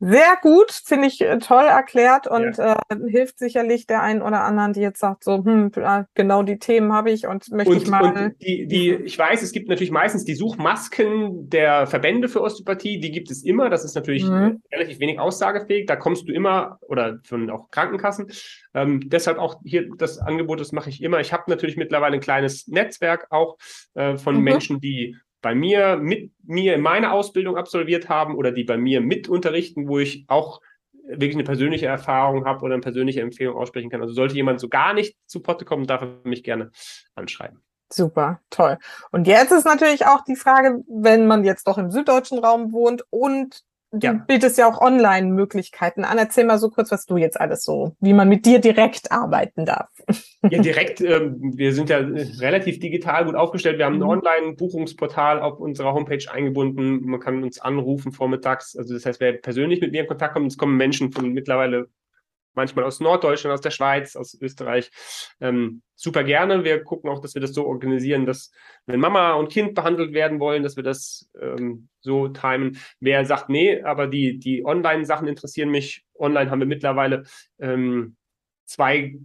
Sehr gut, finde ich äh, toll erklärt und ja. äh, hilft sicherlich der einen oder anderen, die jetzt sagt, so, hm, genau die Themen habe ich und möchte und, ich mal. Und die, die, ich weiß, es gibt natürlich meistens die Suchmasken der Verbände für Osteopathie, die gibt es immer. Das ist natürlich mhm. relativ wenig aussagefähig. Da kommst du immer, oder von auch Krankenkassen. Ähm, deshalb auch hier das Angebot, das mache ich immer. Ich habe natürlich mittlerweile ein kleines Netzwerk auch äh, von mhm. Menschen, die bei mir mit mir meine Ausbildung absolviert haben oder die bei mir mit unterrichten, wo ich auch wirklich eine persönliche Erfahrung habe oder eine persönliche Empfehlung aussprechen kann. Also sollte jemand so gar nicht zu Potte kommen, darf er mich gerne anschreiben. Super, toll. Und jetzt ist natürlich auch die Frage, wenn man jetzt doch im süddeutschen Raum wohnt und du ja. bietest ja auch Online-Möglichkeiten an. Erzähl mal so kurz, was du jetzt alles so, wie man mit dir direkt arbeiten darf. (laughs) Ja, direkt, ähm, wir sind ja relativ digital gut aufgestellt. Wir haben ein mhm. Online-Buchungsportal auf unserer Homepage eingebunden. Man kann uns anrufen vormittags. Also das heißt, wer persönlich mit mir in Kontakt kommt, es kommen Menschen von mittlerweile manchmal aus Norddeutschland, aus der Schweiz, aus Österreich. Ähm, super gerne. Wir gucken auch, dass wir das so organisieren, dass wenn Mama und Kind behandelt werden wollen, dass wir das ähm, so timen. Wer sagt, nee, aber die, die Online-Sachen interessieren mich. Online haben wir mittlerweile ähm, zwei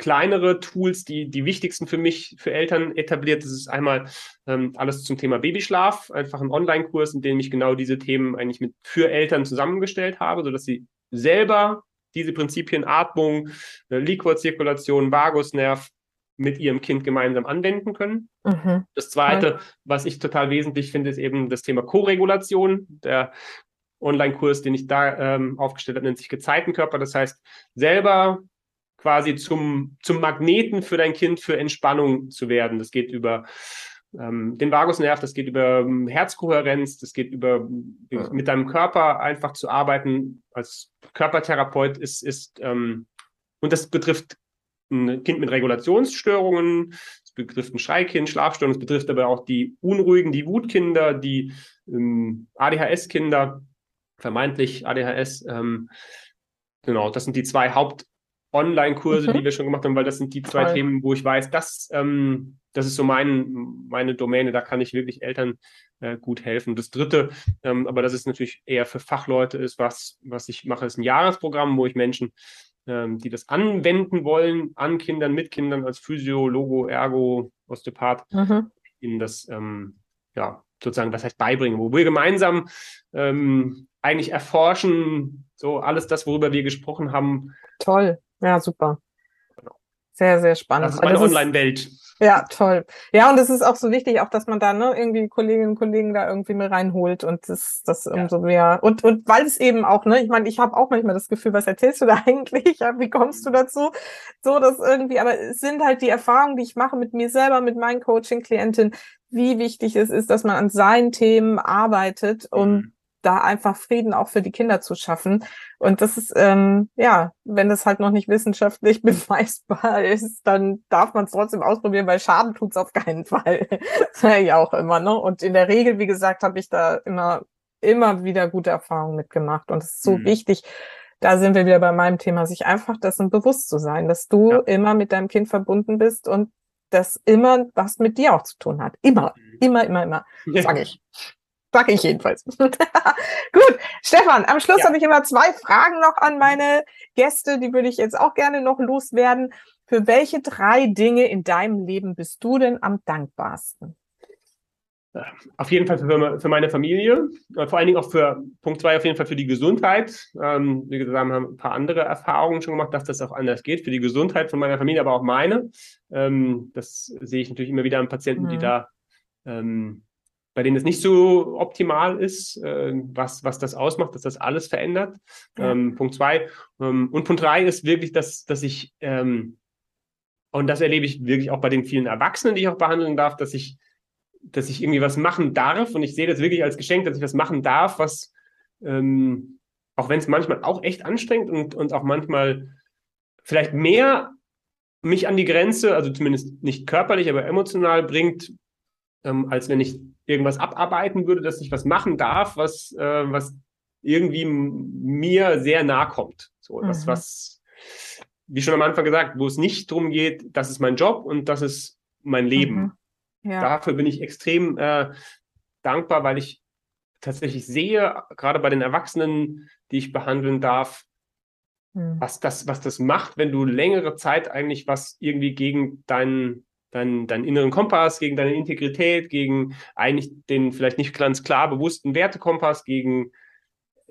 kleinere Tools, die die wichtigsten für mich, für Eltern etabliert. Das ist einmal ähm, alles zum Thema Babyschlaf, einfach ein Online-Kurs, in dem ich genau diese Themen eigentlich mit für Eltern zusammengestellt habe, sodass sie selber diese Prinzipien Atmung, äh, Liquorzirkulation, Vagusnerv mit ihrem Kind gemeinsam anwenden können. Mhm. Das Zweite, was ich total wesentlich finde, ist eben das Thema Koregulation. Der Online-Kurs, den ich da ähm, aufgestellt habe, nennt sich Gezeitenkörper. Das heißt, selber quasi zum, zum Magneten für dein Kind für Entspannung zu werden. Das geht über ähm, den Vagusnerv, das geht über ähm, Herzkohärenz, das geht über ja. mit deinem Körper einfach zu arbeiten als Körpertherapeut ist, ist ähm, und das betrifft ein Kind mit Regulationsstörungen, es betrifft ein Schreikind, Schlafstörungen, es betrifft aber auch die Unruhigen, die Wutkinder, die ähm, ADHS-Kinder, vermeintlich ADHS. Ähm, genau, das sind die zwei Haupt- Online-Kurse, mhm. die wir schon gemacht haben, weil das sind die zwei Toll. Themen, wo ich weiß, das, ähm, das ist so mein, meine Domäne, da kann ich wirklich Eltern äh, gut helfen. Das dritte, ähm, aber das ist natürlich eher für Fachleute ist, was, was ich mache, ist ein Jahresprogramm, wo ich Menschen, ähm, die das anwenden wollen, an Kindern, mit Kindern als Physio, Logo, Ergo, Osteopath, mhm. ihnen das, ähm, ja, sozusagen, was heißt beibringen, wo wir gemeinsam ähm, eigentlich erforschen, so alles das, worüber wir gesprochen haben. Toll. Ja, super. Sehr, sehr spannend. Das ist meine Online-Welt. Ja, toll. Ja, und es ist auch so wichtig, auch dass man da ne, irgendwie Kolleginnen und Kollegen da irgendwie mit reinholt und das, das ja. umso mehr. Und, und weil es eben auch, ne, ich meine, ich habe auch manchmal das Gefühl, was erzählst du da (laughs) eigentlich? Ja, wie kommst du dazu? So, dass irgendwie, aber es sind halt die Erfahrungen, die ich mache mit mir selber, mit meinen Coaching-Klientinnen, wie wichtig es ist, dass man an seinen Themen arbeitet, um mhm da einfach Frieden auch für die Kinder zu schaffen. Und das ist, ähm, ja, wenn das halt noch nicht wissenschaftlich (laughs) beweisbar ist, dann darf man es trotzdem ausprobieren, weil Schaden tut's auf keinen Fall. (laughs) Ich auch immer, ne? Und in der Regel, wie gesagt, habe ich da immer, immer wieder gute Erfahrungen mitgemacht. Und es ist so mhm. wichtig, da sind wir wieder bei meinem Thema, sich einfach dessen bewusst zu sein, dass du ja. immer mit deinem Kind verbunden bist und das immer was mit dir auch zu tun hat. Immer, mhm. immer, immer, immer, sag ich. Sag ich jedenfalls. (laughs) Gut, Stefan, am Schluss ja. habe ich immer zwei Fragen noch an meine Gäste, die würde ich jetzt auch gerne noch loswerden. Für welche drei Dinge in deinem Leben bist du denn am dankbarsten? Auf jeden Fall für, für meine Familie, äh, vor allen Dingen auch für Punkt zwei, auf jeden Fall für die Gesundheit. Ähm, wie gesagt, wir haben ein paar andere Erfahrungen schon gemacht, dass das auch anders geht. Für die Gesundheit von meiner Familie, aber auch meine. Ähm, das sehe ich natürlich immer wieder an Patienten, mhm. die da ähm, bei denen es nicht so optimal ist, äh, was, was das ausmacht, dass das alles verändert. Ja. Ähm, Punkt zwei. Ähm, und Punkt drei ist wirklich, dass, dass ich, ähm, und das erlebe ich wirklich auch bei den vielen Erwachsenen, die ich auch behandeln darf, dass ich, dass ich irgendwie was machen darf. Und ich sehe das wirklich als Geschenk, dass ich was machen darf, was, ähm, auch wenn es manchmal auch echt anstrengt und, und auch manchmal vielleicht mehr mich an die Grenze, also zumindest nicht körperlich, aber emotional bringt, ähm, als wenn ich irgendwas abarbeiten würde, dass ich was machen darf, was, äh, was irgendwie mir sehr nahe kommt. So, mhm. das, was, wie schon am Anfang gesagt, wo es nicht darum geht, das ist mein Job und das ist mein Leben. Mhm. Ja. Dafür bin ich extrem äh, dankbar, weil ich tatsächlich sehe, gerade bei den Erwachsenen, die ich behandeln darf, mhm. was das, was das macht, wenn du längere Zeit eigentlich was irgendwie gegen deinen deinen, deinen inneren Kompass, gegen deine Integrität, gegen eigentlich den vielleicht nicht ganz klar bewussten Wertekompass, gegen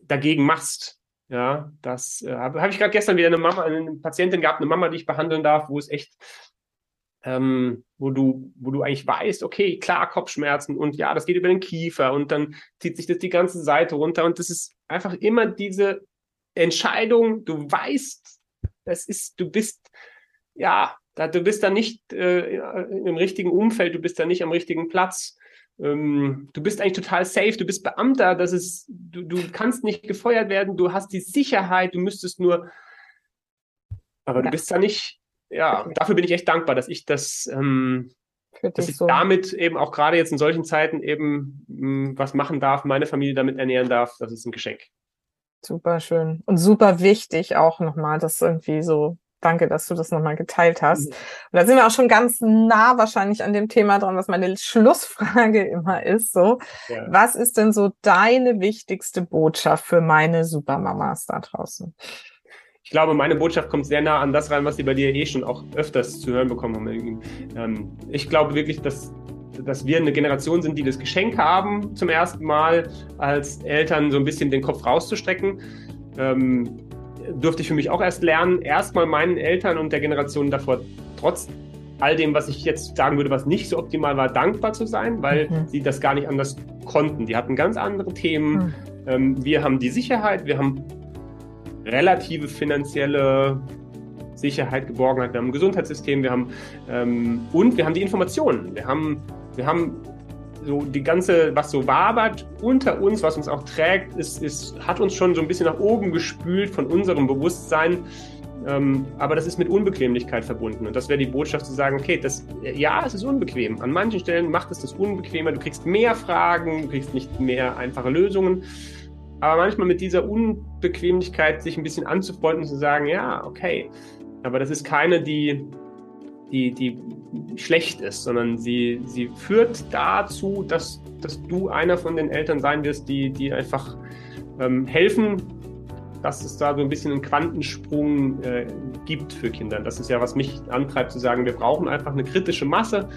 dagegen machst. Ja, das äh, habe hab ich gerade gestern wieder eine Mama, eine Patientin gehabt, eine Mama, die ich behandeln darf, wo es echt, ähm, wo du, wo du eigentlich weißt, okay, klar, Kopfschmerzen und ja, das geht über den Kiefer und dann zieht sich das die ganze Seite runter und das ist einfach immer diese Entscheidung, du weißt, das ist, du bist, ja, da, du bist da nicht äh, im richtigen Umfeld, du bist da nicht am richtigen Platz. Ähm, du bist eigentlich total safe, du bist Beamter, das ist, du, du kannst nicht gefeuert werden, du hast die Sicherheit, du müsstest nur, aber du bist da nicht, ja, dafür bin ich echt dankbar, dass ich das, ähm, dass ich so. damit eben auch gerade jetzt in solchen Zeiten eben mh, hm, was machen darf, meine Familie damit ernähren darf, das ist ein Geschenk. Super schön und super wichtig auch nochmal, das irgendwie so danke, dass du das nochmal geteilt hast. Und da sind wir auch schon ganz nah wahrscheinlich an dem Thema dran, was meine Schlussfrage (laughs) immer ist. So, ja. was ist denn so deine wichtigste Botschaft für meine Supermamas da draußen? Ich glaube, meine Botschaft kommt sehr nah an das rein, was sie bei dir eh schon auch öfters zu hören bekommen haben. Ähm, ich glaube wirklich, dass dass wir eine Generation sind, die das Geschenk haben, zum ersten Mal als Eltern so ein bisschen den Kopf rauszustrecken. Ähm, durfte ich für mich auch erst lernen, erstmal meinen Eltern und der Generation davor trotz all dem, was ich jetzt sagen würde, was nicht so optimal war, dankbar zu sein, weil mhm. sie das gar nicht anders konnten. Die hatten ganz andere Themen. Mhm. Ähm, wir haben die Sicherheit, wir haben relative finanzielle Sicherheit, Geborgenheit, wir haben ein Gesundheitssystem, wir haben ähm, und wir haben die Informationen. Wir haben, wir haben so die ganze, was so wabert unter uns, was uns auch trägt, ist, ist, hat uns schon so ein bisschen nach oben gespült von unserem Bewusstsein. Ähm, aber das ist mit Unbequemlichkeit verbunden. Und das wäre die Botschaft zu sagen, okay, das, ja, es ist unbequem. An manchen Stellen macht es das unbequemer. Du kriegst mehr Fragen, du kriegst nicht mehr einfache Lösungen. Aber manchmal mit dieser Unbequemlichkeit sich ein bisschen anzufreunden und zu sagen, ja, okay. Aber das ist keine, die, die, die schlecht ist, sondern sie, sie führt dazu, dass, dass du einer von den Eltern sein wirst, die, die einfach ähm, helfen, dass es da so ein bisschen einen Quantensprung äh, gibt für Kinder. Das ist ja, was mich antreibt zu sagen, wir brauchen einfach eine kritische Masse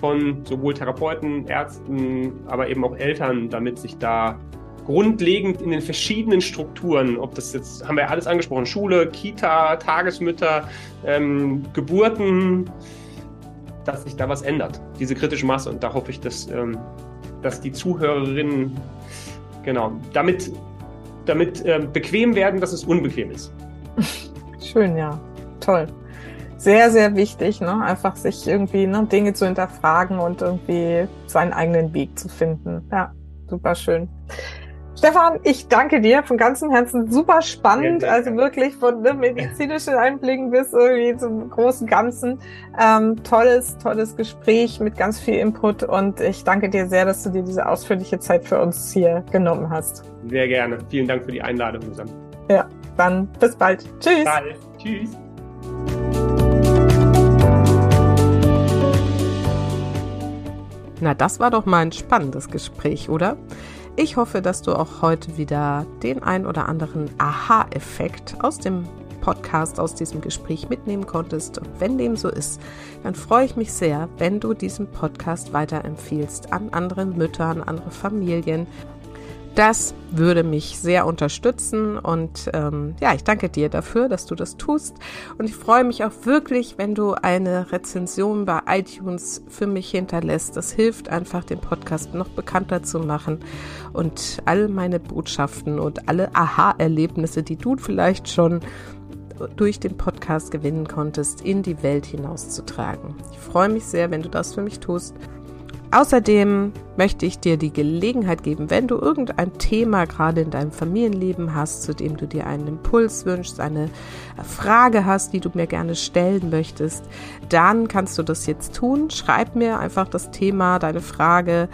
von sowohl Therapeuten, Ärzten, aber eben auch Eltern, damit sich da grundlegend in den verschiedenen Strukturen, ob das jetzt, haben wir alles angesprochen, Schule, Kita, Tagesmütter, ähm, Geburten, dass sich da was ändert, diese kritische Masse. Und da hoffe ich, dass, ähm, dass die Zuhörerinnen genau damit, damit äh, bequem werden, dass es unbequem ist. (laughs) Schön, ja. Toll. Sehr, sehr wichtig, ne? einfach sich irgendwie ne, Dinge zu hinterfragen und irgendwie seinen eigenen Weg zu finden. Ja, super schön. Stefan, ich danke dir von ganzem Herzen. Super spannend, also wirklich von ne, medizinischen Einblicken bis irgendwie zum großen Ganzen. Ähm, tolles, tolles Gespräch mit ganz viel Input und ich danke dir sehr, dass du dir diese ausführliche Zeit für uns hier genommen hast. Sehr gerne. Vielen Dank für die Einladung, Susanne. Ja, dann bis bald. Tschüss. Bald. Tschüss. Na, das war doch mal ein spannendes Gespräch, oder? Ich hoffe, dass du auch heute wieder den ein oder anderen Aha-Effekt aus dem Podcast, aus diesem Gespräch mitnehmen konntest. Und wenn dem so ist, dann freue ich mich sehr, wenn du diesen Podcast weiterempfiehlst an andere Mütter, an andere Familien das würde mich sehr unterstützen und ähm, ja, ich danke dir dafür, dass du das tust und ich freue mich auch wirklich, wenn du eine Rezension bei iTunes für mich hinterlässt. Das hilft einfach, den Podcast noch bekannter zu machen und all meine Botschaften und alle Aha-Erlebnisse, die du vielleicht schon durch den Podcast gewinnen konntest, in die Welt hinauszutragen. Ich freue mich sehr, wenn du das für mich tust. Außerdem möchte ich dir die Gelegenheit geben, wenn du irgendein Thema gerade in deinem Familienleben hast, zu dem du dir einen Impuls wünschst, eine Frage hast, die du mir gerne stellen möchtest, dann kannst du das jetzt tun. Schreib mir einfach das Thema, deine Frage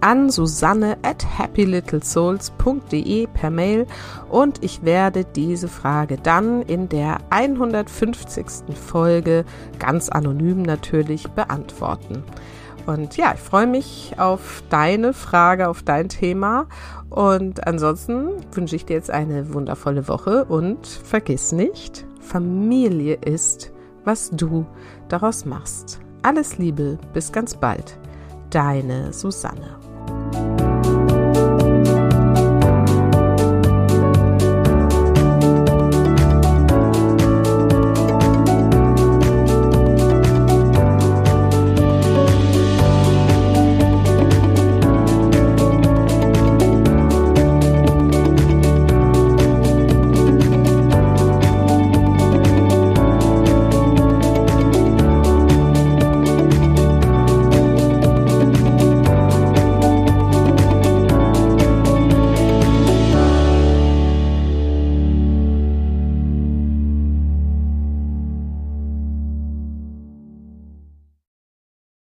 an Susanne at happylittlesouls.de per Mail und ich werde diese Frage dann in der 150. Folge ganz anonym natürlich beantworten. Und ja, ich freue mich auf deine Frage, auf dein Thema. Und ansonsten wünsche ich dir jetzt eine wundervolle Woche und vergiss nicht, Familie ist, was du daraus machst. Alles Liebe, bis ganz bald. Deine Susanne.